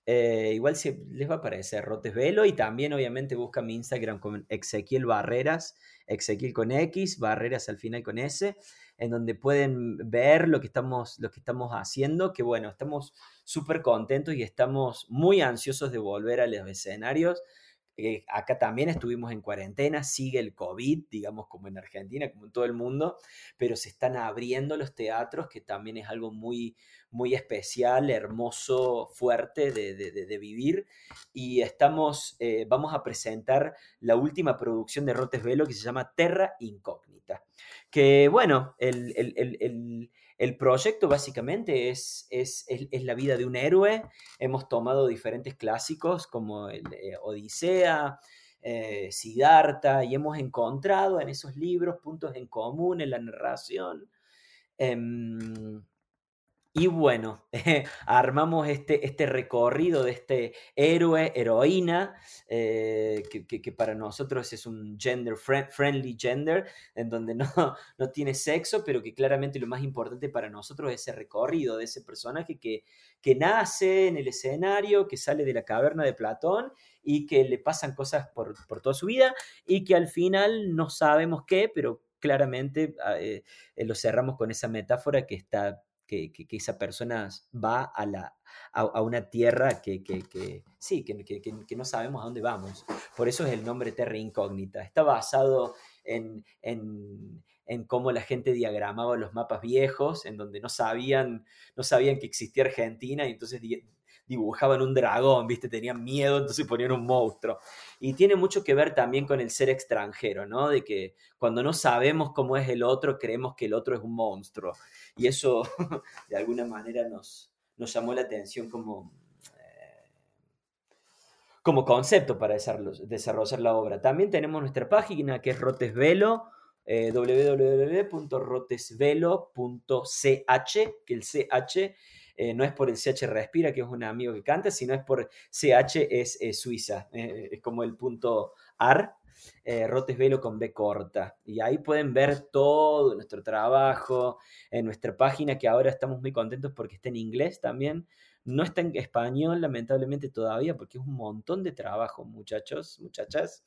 Eh, igual si les va a aparecer Rotes Velo y también obviamente busca mi Instagram con Ezequiel Barreras, Ezequiel con X, Barreras al final con S, en donde pueden ver lo que estamos, lo que estamos haciendo, que bueno, estamos súper contentos y estamos muy ansiosos de volver a los escenarios. Eh, acá también estuvimos en cuarentena, sigue el COVID, digamos, como en Argentina, como en todo el mundo, pero se están abriendo los teatros, que también es algo muy, muy especial, hermoso, fuerte de, vivir. Y estamos, eh, vamos a presentar la última producción de Rotes Velo que se llama Terra Incógnita. Que bueno, el, el, proyecto básicamente es, es, es, la vida de un héroe. Hemos tomado diferentes clásicos como el Odisea, eh, y hemos encontrado en esos libros puntos en común en la narración. Em, y bueno, armamos este, este recorrido de este héroe, heroína, eh, que, para nosotros es un gender friendly gender, en donde no, no tiene sexo, pero que claramente lo más importante para nosotros es ese recorrido de ese personaje que, que nace en el escenario, que sale de la caverna de Platón y que le pasan cosas por, por toda su vida y que al final no sabemos qué, pero claramente ah, eh, eh, lo cerramos con esa metáfora que está que, esa persona va a, la, a, una tierra que, sí, que, no sabemos a dónde vamos. Por eso es el nombre Terra Incógnita. Está basado en, en, cómo la gente diagramaba los mapas viejos, en donde no sabían, no sabían que existía Argentina y entonces dibujaban un dragón, ¿viste? Tenían miedo, entonces ponían un monstruo. Y tiene mucho que ver también con el ser extranjero, ¿no? De que cuando no sabemos cómo es el otro, creemos que el otro es un monstruo. Y eso, de alguna manera, nos, nos llamó la atención como, eh, como concepto para desarrollar la obra. También tenemos nuestra página que es Rotesvelo, eh, www.rotesvelo.ch, que el CH eh, no es por el CH Respira, que es un amigo que canta, sino es por CH es Suiza, es como el punto AR, Rotesvelo con B corta. Y ahí pueden ver todo nuestro trabajo en nuestra página, que ahora estamos muy contentos porque está en inglés también. No está en español, lamentablemente, todavía, porque es un montón de trabajo, muchachos, muchachas.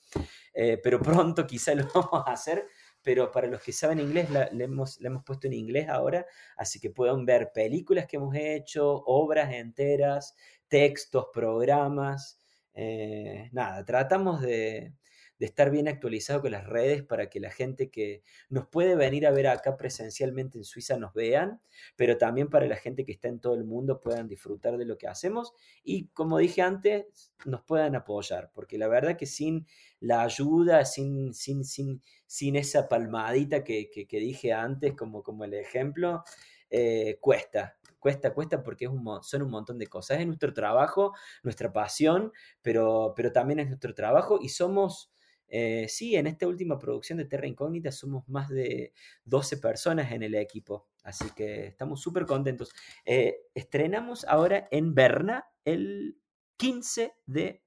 pero pronto quizá lo vamos a hacer pero para los que saben inglés le, hemos, hemos puesto en inglés ahora, así que pueden ver películas que hemos hecho, obras enteras, textos, programas. Eh, nada, tratamos de, de estar bien actualizado con las redes para que la gente que nos puede venir a ver acá presencialmente en Suiza nos vean, pero también para la gente que está en todo el mundo puedan disfrutar de lo que hacemos y como dije antes, nos puedan apoyar, porque la verdad que sin la ayuda, sin, sin, sin, sin esa palmadita que, dije antes como, como el ejemplo, eh, cuesta, cuesta, cuesta porque es un, son un montón de cosas. Es nuestro trabajo, nuestra pasión, pero, pero también es nuestro trabajo y somos eh, sí, en esta última producción de Terra Incógnita somos más de 12 personas en el equipo, así que estamos súper contentos. Eh, estrenamos ahora en Berna el 15 de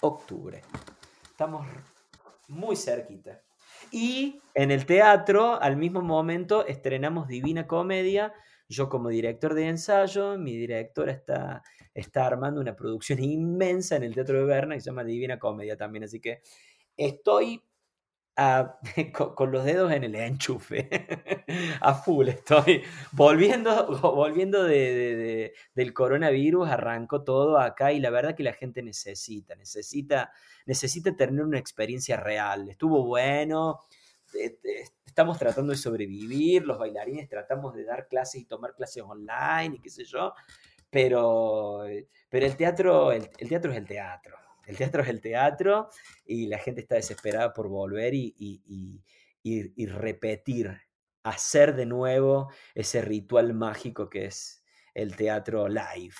octubre. Estamos muy cerquita. Y en el teatro, al mismo momento, estrenamos Divina Comedia. Yo como director de ensayo, mi directora está, está armando una producción inmensa en el Teatro de Berna que se llama Divina Comedia también. Así que estoy con, los dedos en el enchufe, a full estoy. Volviendo, volviendo de, del coronavirus, arrancó todo acá y la verdad que la gente necesita, necesita, necesita tener una experiencia real. Estuvo bueno, eh, eh, estamos tratando de sobrevivir, los bailarines tratamos de dar clases y tomar clases online y qué sé yo, pero, eh, pero el, teatro, el teatro es el teatro. El teatro es el teatro y la gente está desesperada por volver y, y, repetir, hacer de nuevo ese ritual mágico que es el teatro live.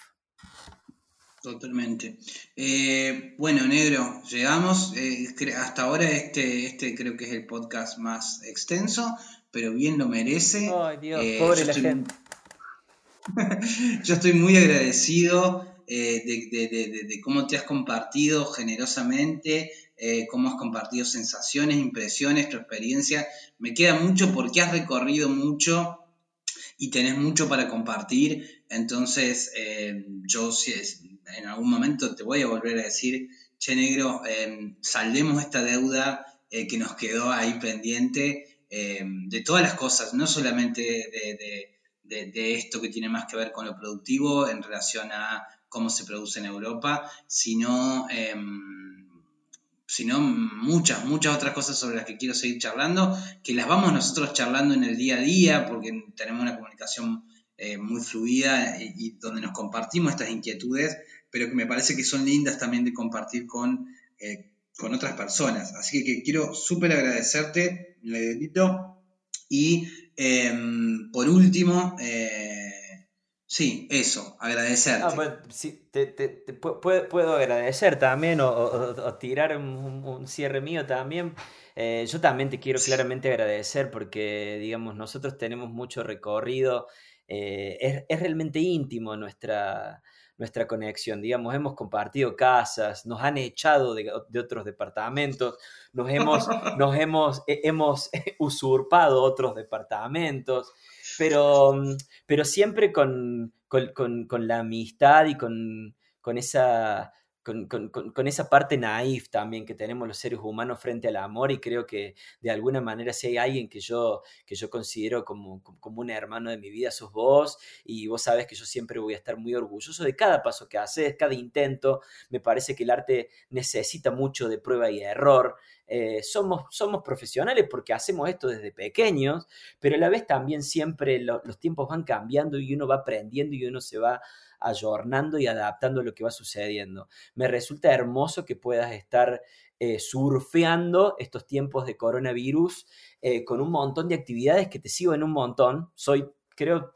Totalmente. Eh, bueno, negro, llegamos. Eh, hasta ahora este, este creo que es el podcast más extenso, pero bien lo merece. Ay, Dios, eh, pobre la gente. Yo estoy muy agradecido eh, de, cómo te has compartido generosamente, eh, cómo has compartido sensaciones, impresiones, tu experiencia. Me queda mucho porque has recorrido mucho y tenés mucho para compartir. Entonces, eh, yo si en algún momento te voy a volver a decir, che negro, saldemos esta deuda que nos quedó ahí pendiente de todas las cosas, no solamente de, esto que tiene más que ver con lo productivo en relación a cómo se produce en Europa, sino, em, sino muchas, muchas otras cosas sobre las que quiero seguir charlando, que las vamos nosotros charlando en el día a día, porque tenemos una comunicación eh, muy fluida y, donde nos compartimos estas inquietudes, pero que me parece que son lindas también de compartir con, eh, con otras personas. Así que, quiero súper agradecerte, Ledito. Y em, por último, eh, Sí, eso, agradecerte. Ah, te, puedo, agradecer también o, tirar un, cierre mío también. Eh, yo también te quiero claramente agradecer porque, digamos, nosotros tenemos mucho recorrido, eh, es, realmente íntimo nuestra, nuestra conexión, digamos, hemos compartido casas, nos han echado de, otros departamentos, nos hemos, nos hemos, hemos usurpado otros departamentos pero, mm, pero siempre con, la amistad y con, esa, con, esa parte naif también que tenemos los seres humanos frente al amor y creo que de alguna manera si hay alguien que yo, que yo considero como, como un hermano de mi vida, sos vos y vos sabes que yo siempre voy a estar muy orgulloso de cada paso que haces, cada intento. Me parece que el arte necesita mucho de prueba y error eh, somos, somos profesionales porque hacemos esto desde pequeños, pero a la vez también siempre los tiempos van cambiando y uno va aprendiendo y uno se va ayornando y adaptando a lo que va sucediendo. Me resulta hermoso que puedas estar eh, surfeando estos tiempos de coronavirus eh, con un montón de actividades que te sigo en un montón. Soy, creo,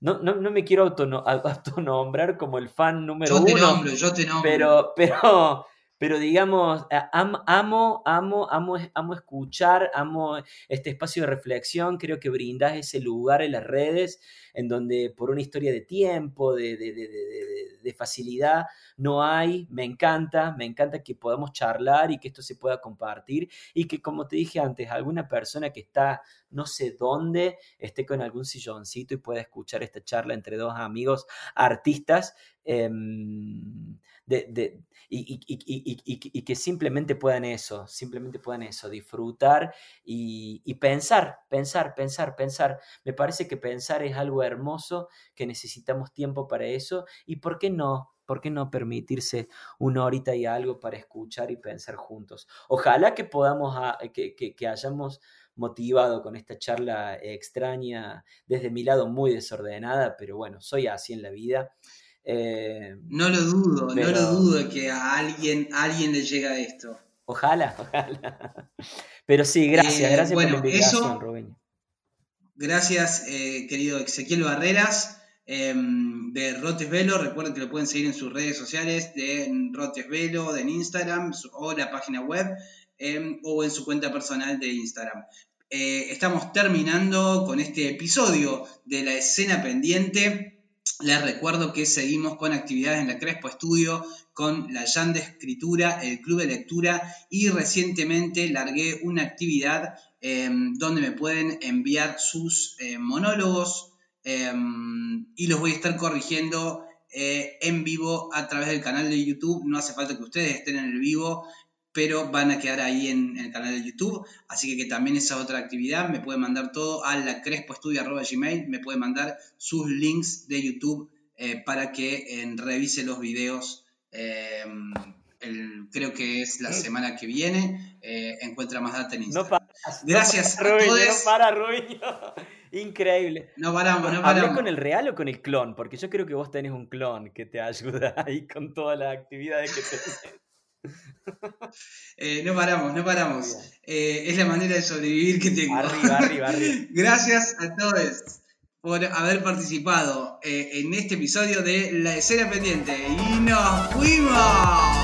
no, no, no me quiero autonombrar como el fan número yo te uno. Nombro, yo te nombro. Pero, pero, pero digamos, amo, amo, amo, amo escuchar, amo este espacio de reflexión, creo que brindas ese lugar en las redes en donde por una historia de tiempo, de, de, facilidad, no hay, me encanta, me encanta que podamos charlar y que esto se pueda compartir y que como te dije antes, alguna persona que está no sé dónde, esté con algún silloncito y pueda escuchar esta charla entre dos amigos artistas. Em, de, y, que simplemente puedan eso, simplemente puedan eso, disfrutar y, pensar, pensar, pensar, pensar. Me parece que pensar es algo hermoso, que necesitamos tiempo para eso y por qué no. ¿Por qué no permitirse una horita y algo para escuchar y pensar juntos? Ojalá que podamos, ah, que, que hayamos motivado con esta charla extraña, desde mi lado muy desordenada, pero bueno, soy así en la vida eh, no lo dudo, no lo dudo que a alguien, alguien le llega esto. Ojalá, ojalá. Pero sí, gracias, eh, gracias por la invitación, Rubén. Gracias, eh, querido Ezequiel Barreras em, de Rotes Velo. Recuerden que lo pueden seguir en sus redes sociales de Rotes Velo, de Instagram o la página web em, o en su cuenta personal de Instagram. estamos terminando con este episodio de la escena pendiente les recuerdo que seguimos con actividades en la Crespo Estudio, con la Jan de Escritura, el Club de Lectura y recientemente largué una actividad em, donde me pueden enviar sus eh, monólogos em, y los voy a estar corrigiendo eh, en vivo a través del canal de YouTube. No hace falta que ustedes estén en el vivo, pero van a quedar ahí en, el canal de YouTube. Así que, también esa otra actividad. Me pueden mandar todo a la crespoestudio.gmail. Me pueden mandar sus links de YouTube eh, para que eh, revise los videos. Eh, creo que es la semana que viene. encuentra más data en Instagram. Gracias a todos. No para, Rubio. Increíble. No paramos, no paramos. ¿Hablé con el real o con el clon? Porque yo creo que vos tenés un clon que te ayuda ahí con todas las actividades que tenés. Eh, no paramos, no paramos. Eh, es la manera de sobrevivir que tengo. Arriba, arriba, arriba. Gracias a todos por haber participado eh, en este episodio de La Escena Pendiente. Y nos fuimos.